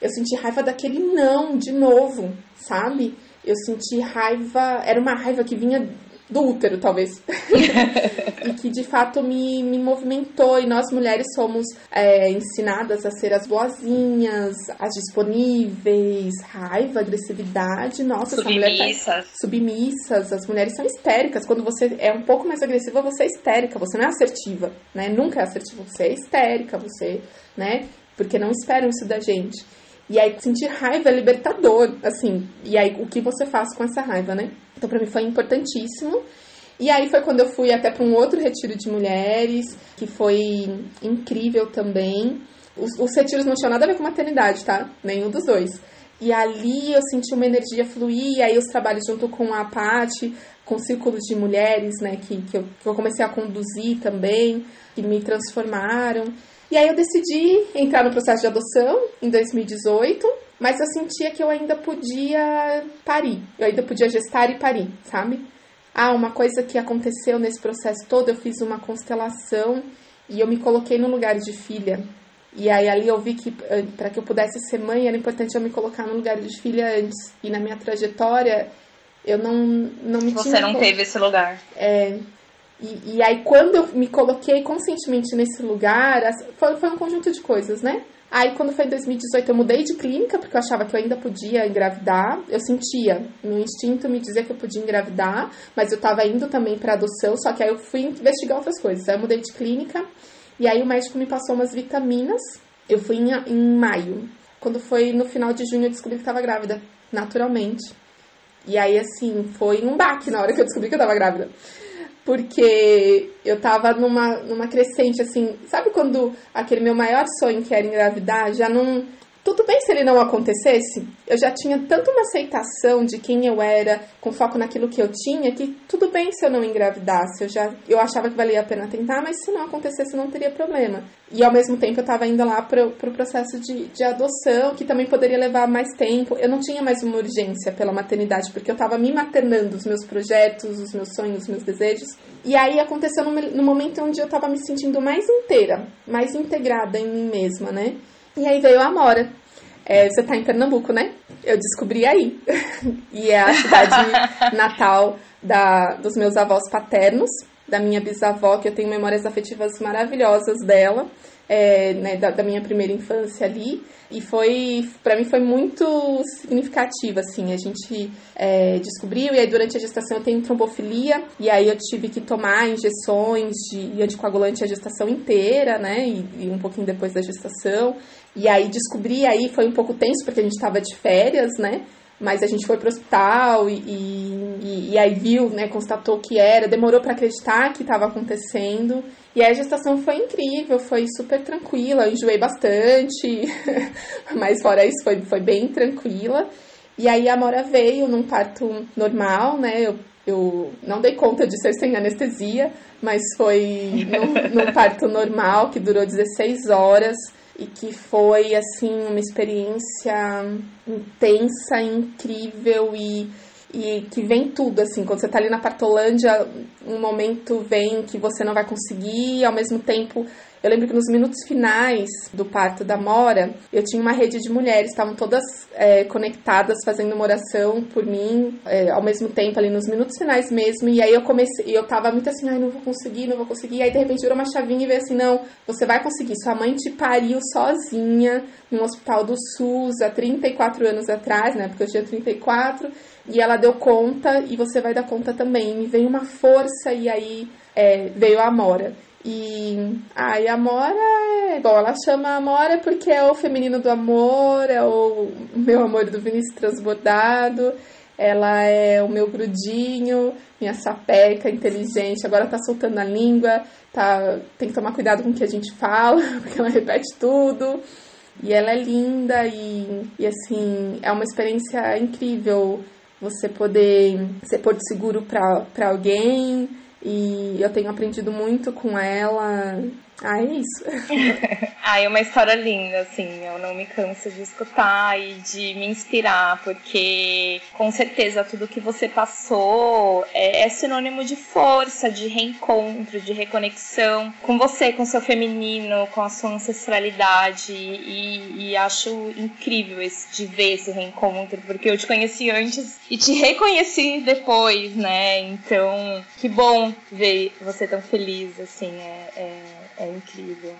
Eu senti raiva daquele não, de novo, sabe? Eu senti raiva, era uma raiva que vinha do útero, talvez. *laughs* e que de fato me, me movimentou. E nós mulheres somos é, ensinadas a ser as boazinhas, as disponíveis, raiva, agressividade. Nossa, submissas. essa mulher tá, submissas. As mulheres são histéricas. Quando você é um pouco mais agressiva, você é histérica. Você não é assertiva, né? Nunca é assertiva. Você é histérica, você, né? Porque não esperam isso da gente. E aí sentir raiva é libertador, assim. E aí o que você faz com essa raiva, né? Então para mim foi importantíssimo. E aí foi quando eu fui até para um outro retiro de mulheres, que foi incrível também. Os, os retiros não tinham nada a ver com maternidade, tá? Nenhum dos dois. E ali eu senti uma energia fluir, e aí os trabalhos junto com a Paty, com círculos de mulheres, né, que, que, eu, que eu comecei a conduzir também, que me transformaram. E aí eu decidi entrar no processo de adoção em 2018, mas eu sentia que eu ainda podia parir, eu ainda podia gestar e parir, sabe? Ah, uma coisa que aconteceu nesse processo todo, eu fiz uma constelação e eu me coloquei no lugar de filha. E aí ali eu vi que eh, para que eu pudesse ser mãe era importante eu me colocar no lugar de filha antes. E na minha trajetória eu não, não me Você tinha... não teve esse lugar. É, e, e aí quando eu me coloquei conscientemente nesse lugar, foi, foi um conjunto de coisas, né? Aí, quando foi em 2018, eu mudei de clínica, porque eu achava que eu ainda podia engravidar. Eu sentia, meu instinto me dizia que eu podia engravidar, mas eu estava indo também para adoção, só que aí eu fui investigar outras coisas. Aí, eu mudei de clínica, e aí o médico me passou umas vitaminas. Eu fui em, em maio. Quando foi no final de junho, eu descobri que estava grávida, naturalmente. E aí, assim, foi um baque na hora que eu descobri que eu estava grávida porque eu tava numa, numa crescente, assim, sabe quando aquele meu maior sonho que era engravidar já não tudo bem se ele não acontecesse, eu já tinha tanto uma aceitação de quem eu era, com foco naquilo que eu tinha, que tudo bem se eu não engravidasse. Eu já eu achava que valia a pena tentar, mas se não acontecesse não teria problema. E ao mesmo tempo eu estava indo lá pro, pro processo de, de adoção, que também poderia levar mais tempo. Eu não tinha mais uma urgência pela maternidade, porque eu estava me maternando os meus projetos, os meus sonhos, os meus desejos. E aí aconteceu no, no momento onde eu estava me sentindo mais inteira, mais integrada em mim mesma, né? E aí veio a Amora. É, você tá em Pernambuco, né? Eu descobri aí. *laughs* e é a cidade *laughs* natal da, dos meus avós paternos, da minha bisavó, que eu tenho memórias afetivas maravilhosas dela é, né, da, da, minha primeira infância ali. E foi, para mim, foi muito significativo, assim. A gente é, descobriu, e aí durante a gestação eu tenho trombofilia, e aí eu tive que tomar injeções de anticoagulante a gestação inteira, né? E, e um pouquinho depois da gestação. E aí descobri, aí foi um pouco tenso, porque a gente estava de férias, né? Mas a gente foi pro hospital e, e, e aí viu, né, constatou que era, demorou para acreditar que estava acontecendo. E a gestação foi incrível, foi super tranquila, enjoei bastante, *laughs* mas fora isso foi, foi bem tranquila. E aí a Mora veio num parto normal, né, eu, eu não dei conta de ser sem anestesia, mas foi num, num parto normal que durou 16 horas e que foi assim uma experiência intensa, incrível e, e que vem tudo assim, quando você tá ali na Partolândia, um momento vem que você não vai conseguir, e ao mesmo tempo eu lembro que nos minutos finais do parto da Mora, eu tinha uma rede de mulheres, estavam todas é, conectadas, fazendo uma oração por mim, é, ao mesmo tempo, ali nos minutos finais mesmo. E aí eu comecei, eu tava muito assim, ai, não vou conseguir, não vou conseguir. E aí de repente virou uma chavinha e veio assim: não, você vai conseguir. Sua mãe te pariu sozinha no hospital do SUS há 34 anos atrás, né? Porque eu tinha 34. E ela deu conta e você vai dar conta também. E veio uma força e aí é, veio a Amora. E aí a Amora é. Bom, ela chama Amora porque é o feminino do amor, é o meu amor do Vinícius transbordado. Ela é o meu grudinho, minha sapeca inteligente, agora tá soltando a língua, tá, tem que tomar cuidado com o que a gente fala, *laughs* porque ela repete tudo. E ela é linda e, e assim, é uma experiência incrível você poder ser porto seguro para alguém e eu tenho aprendido muito com ela. Ah, é isso. *laughs* ah, é uma história linda, assim. Eu não me canso de escutar e de me inspirar, porque com certeza tudo que você passou é, é sinônimo de força, de reencontro, de reconexão com você, com seu feminino, com a sua ancestralidade. E, e acho incrível esse, de ver esse reencontro, porque eu te conheci antes e te reconheci depois, né? Então, que bom ver você tão feliz, assim. é, é é incrível.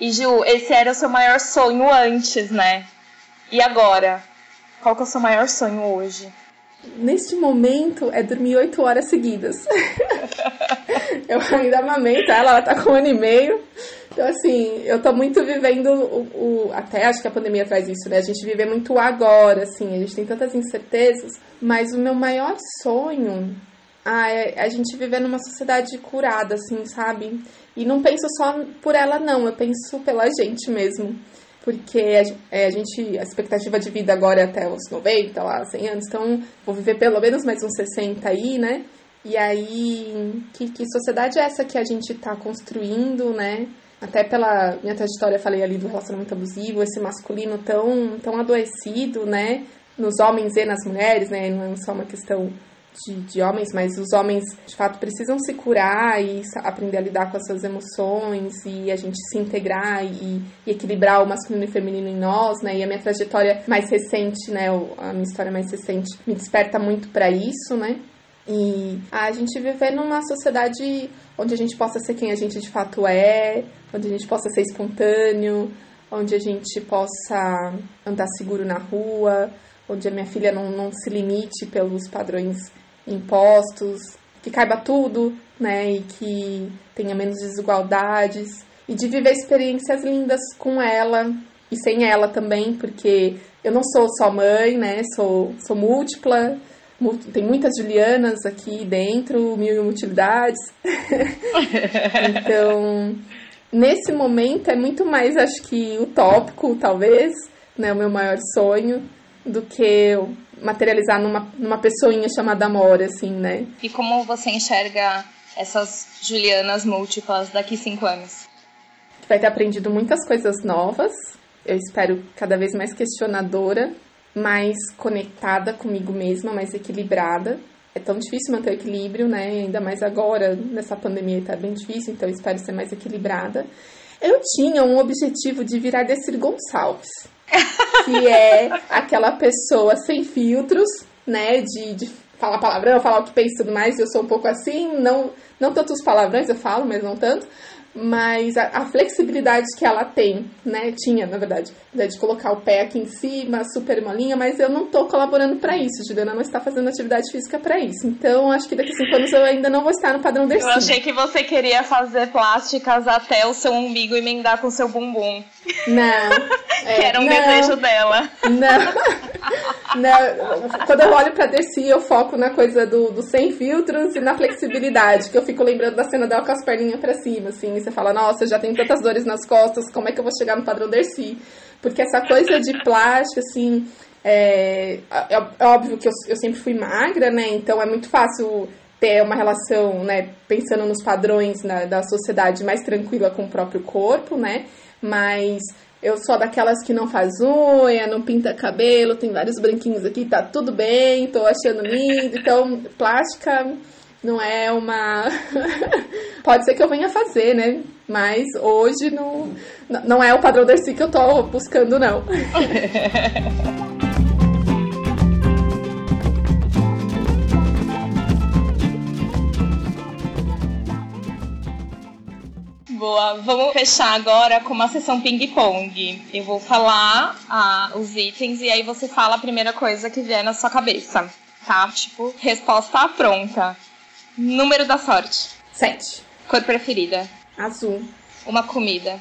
E Ju, esse era o seu maior sonho antes, né? E agora? Qual que é o seu maior sonho hoje? Neste momento é dormir oito horas seguidas. *laughs* eu ainda amamento ela, ela tá com um ano e meio. Então, assim, eu tô muito vivendo o, o, Até acho que a pandemia traz isso, né? A gente vive muito agora, assim, a gente tem tantas incertezas. Mas o meu maior sonho ah, é a gente viver numa sociedade curada, assim, sabe? E não penso só por ela, não, eu penso pela gente mesmo. Porque a, é, gente, a expectativa de vida agora é até os 90, lá, 100 anos, então vou viver pelo menos mais uns 60 aí, né? E aí, que, que sociedade é essa que a gente tá construindo, né? Até pela minha trajetória, falei ali do relacionamento abusivo, esse masculino tão, tão adoecido, né? Nos homens e nas mulheres, né? Não é só uma questão de, de, homens, mas os homens de fato precisam se curar e aprender a lidar com as suas emoções e a gente se integrar e, e, equilibrar o masculino e feminino em nós, né? E a minha trajetória mais recente, né? A minha história mais recente me desperta muito para isso, né? E a gente viver numa sociedade onde a gente possa ser quem a gente de fato é, onde a gente possa ser espontâneo, onde a gente possa andar seguro na rua, onde a minha filha não, não se limite pelos padrões impostos, que caiba tudo, né, e que tenha menos desigualdades, e de viver experiências lindas com ela e sem ela também, porque eu não sou só mãe, né, sou, sou múltipla, tem muitas Julianas aqui dentro, mil e utilidades. *laughs* então, nesse momento é muito mais, acho que, utópico, talvez, né, o meu maior sonho, do que materializar numa, numa pessoinha chamada amor, assim, né? E como você enxerga essas Julianas múltiplas daqui cinco anos? Vai ter aprendido muitas coisas novas, eu espero cada vez mais questionadora, mais conectada comigo mesma, mais equilibrada. É tão difícil manter o equilíbrio, né? Ainda mais agora, nessa pandemia, tá bem difícil, então eu espero ser mais equilibrada. Eu tinha um objetivo de virar Decir Gonçalves que é aquela pessoa sem filtros, né? De, de falar palavrão, falar o que pensa e tudo mais. Eu sou um pouco assim, não, não tanto os palavrões eu falo, mas não tanto mas a, a, flexibilidade que ela tem, né, tinha, na verdade, né, de colocar o pé aqui em cima, super molinha, mas eu não tô colaborando para isso, Juliana não está fazendo atividade física para isso. Então, acho que daqui a cinco anos eu ainda não vou estar no padrão desse. Eu achei que você queria fazer plásticas até o seu umbigo e emendar com o seu bumbum. Não. É, *laughs* que era um não, desejo dela. Não. não. Quando eu olho pra Dercy, eu foco na coisa do, do sem filtros e na flexibilidade, que eu fico lembrando da cena dela com as perninhas pra cima, assim, você fala, nossa, já tenho tantas dores nas costas, como é que eu vou chegar no padrão Dercy? Porque essa coisa de plástico, assim, é, é, é óbvio que eu, eu sempre fui magra, né? Então é muito fácil ter uma relação, né, pensando nos padrões né, da sociedade mais tranquila com o próprio corpo, né? Mas eu sou daquelas que não faz unha, não pinta cabelo, tem vários branquinhos aqui, tá tudo bem, tô achando lindo. Então, plástica não é uma. *laughs* Pode ser que eu venha fazer, né? Mas hoje não, não é o padrão Dercy que eu tô buscando, não. *laughs* Boa, vamos fechar agora com uma sessão ping-pong. Eu vou falar ah, os itens e aí você fala a primeira coisa que vier na sua cabeça, tá? Tipo, resposta pronta. Número da sorte. Sete. Cor preferida. Azul. Uma comida.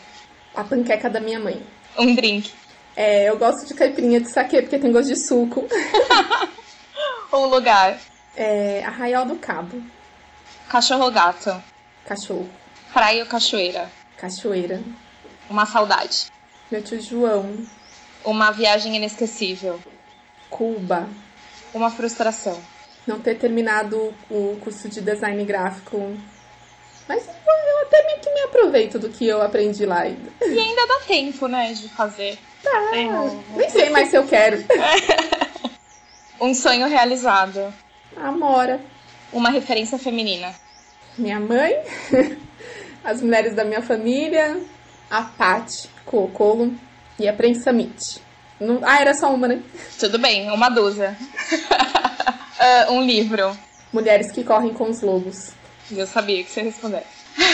A panqueca da minha mãe. Um drink. É, eu gosto de caipirinha de saquê porque tem gosto de suco. *laughs* um lugar. É, Arraial do Cabo. Cachorro gato. Cachorro. Praia ou cachoeira? Cachoeira. Uma saudade. Meu tio João. Uma viagem inesquecível. Cuba. Uma frustração. Não ter terminado o curso de design gráfico. Mas eu até meio que me aproveito do que eu aprendi lá ainda. E ainda dá tempo, né, de fazer. Tá. Nem sei mais se eu quero. *laughs* um sonho realizado. Amora. Uma referência feminina. Minha mãe. *laughs* as mulheres da minha família, a Paty Cocolo e a Prensa Mitch. Ah, era só uma, né? Tudo bem, uma dúzia. *laughs* uh, um livro. Mulheres que correm com os lobos. Eu sabia que você ia responder.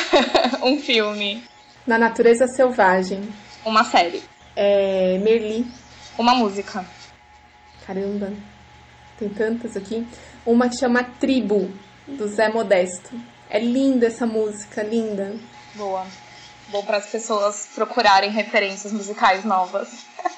*laughs* um filme. Na Natureza Selvagem. Uma série. É... Merli. Uma música. Caramba, tem tantas aqui. Uma que chama Tribo, do Zé Modesto. É linda essa música, linda. Boa. Bom para as pessoas procurarem referências musicais novas. *laughs*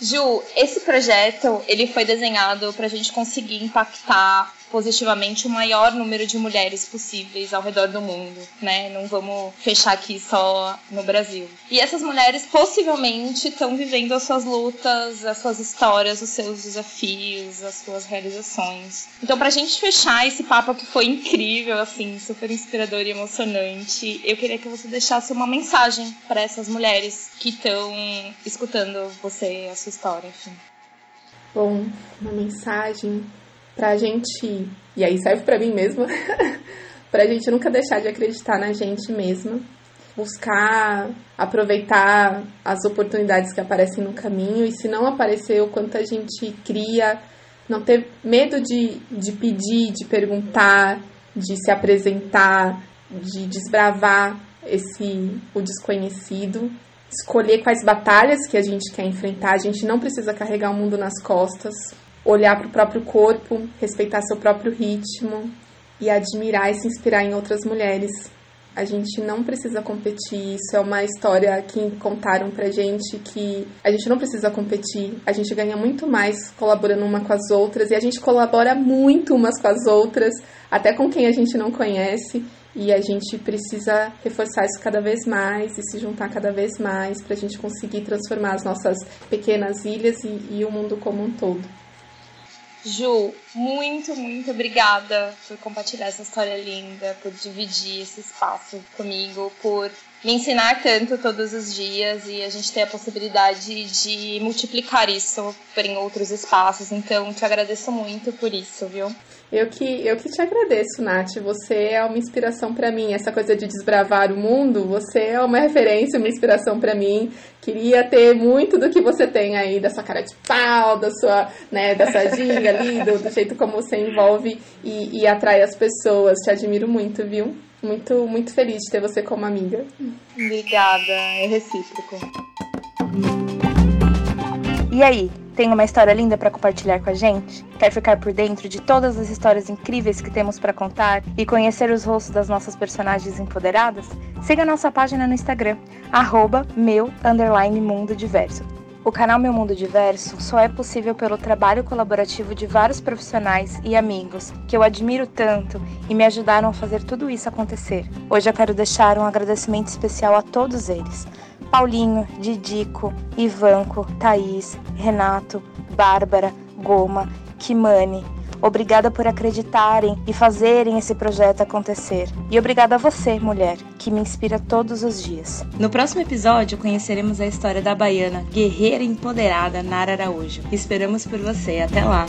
Ju, esse projeto ele foi desenhado para a gente conseguir impactar positivamente o maior número de mulheres possíveis ao redor do mundo, né? Não vamos fechar aqui só no Brasil. E essas mulheres possivelmente estão vivendo as suas lutas, as suas histórias, os seus desafios, as suas realizações. Então, pra gente fechar esse papo que foi incrível, assim, super inspirador e emocionante, eu queria que você deixasse uma mensagem para essas mulheres que estão escutando você, a sua história, enfim. Bom, uma mensagem pra gente, e aí serve para mim mesma, *laughs* pra gente nunca deixar de acreditar na gente mesma, buscar aproveitar as oportunidades que aparecem no caminho. E se não aparecer o quanto a gente cria, não ter medo de, de pedir, de perguntar, de se apresentar, de desbravar esse o desconhecido, escolher quais batalhas que a gente quer enfrentar. A gente não precisa carregar o mundo nas costas, olhar para o próprio corpo, respeitar seu próprio ritmo e admirar e se inspirar em outras mulheres. A gente não precisa competir. Isso é uma história que contaram pra gente que a gente não precisa competir. A gente ganha muito mais colaborando uma com as outras e a gente colabora muito umas com as outras, até com quem a gente não conhece. E a gente precisa reforçar isso cada vez mais e se juntar cada vez mais para a gente conseguir transformar as nossas pequenas ilhas e, e o mundo como um todo. Ju, muito, muito obrigada por compartilhar essa história linda, por dividir esse espaço comigo, por me ensinar tanto todos os dias e a gente ter a possibilidade de multiplicar isso em outros espaços. Então, te agradeço muito por isso, viu? Eu que, eu que te agradeço, Nath. Você é uma inspiração para mim. Essa coisa de desbravar o mundo, você é uma referência, uma inspiração para mim. Queria ter muito do que você tem aí, da sua cara de pau, da sua, né, dessa ginga ali, do, do, jeito como você envolve e, e atrai as pessoas. Te admiro muito, viu? Muito, muito feliz de ter você como amiga. Obrigada, é recíproco. E aí, tem uma história linda para compartilhar com a gente? Quer ficar por dentro de todas as histórias incríveis que temos para contar e conhecer os rostos das nossas personagens empoderadas? Siga nossa página no Instagram, arroba meu mundo diverso. O canal Meu Mundo Diverso só é possível pelo trabalho colaborativo de vários profissionais e amigos que eu admiro tanto e me ajudaram a fazer tudo isso acontecer. Hoje eu quero deixar um agradecimento especial a todos eles Paulinho, Didico, Ivanco, Thaís, Renato, Bárbara, Goma, Kimani. Obrigada por acreditarem e fazerem esse projeto acontecer. E obrigada a você, mulher, que me inspira todos os dias. No próximo episódio, conheceremos a história da baiana, guerreira empoderada Nara Araújo. Esperamos por você. Até lá!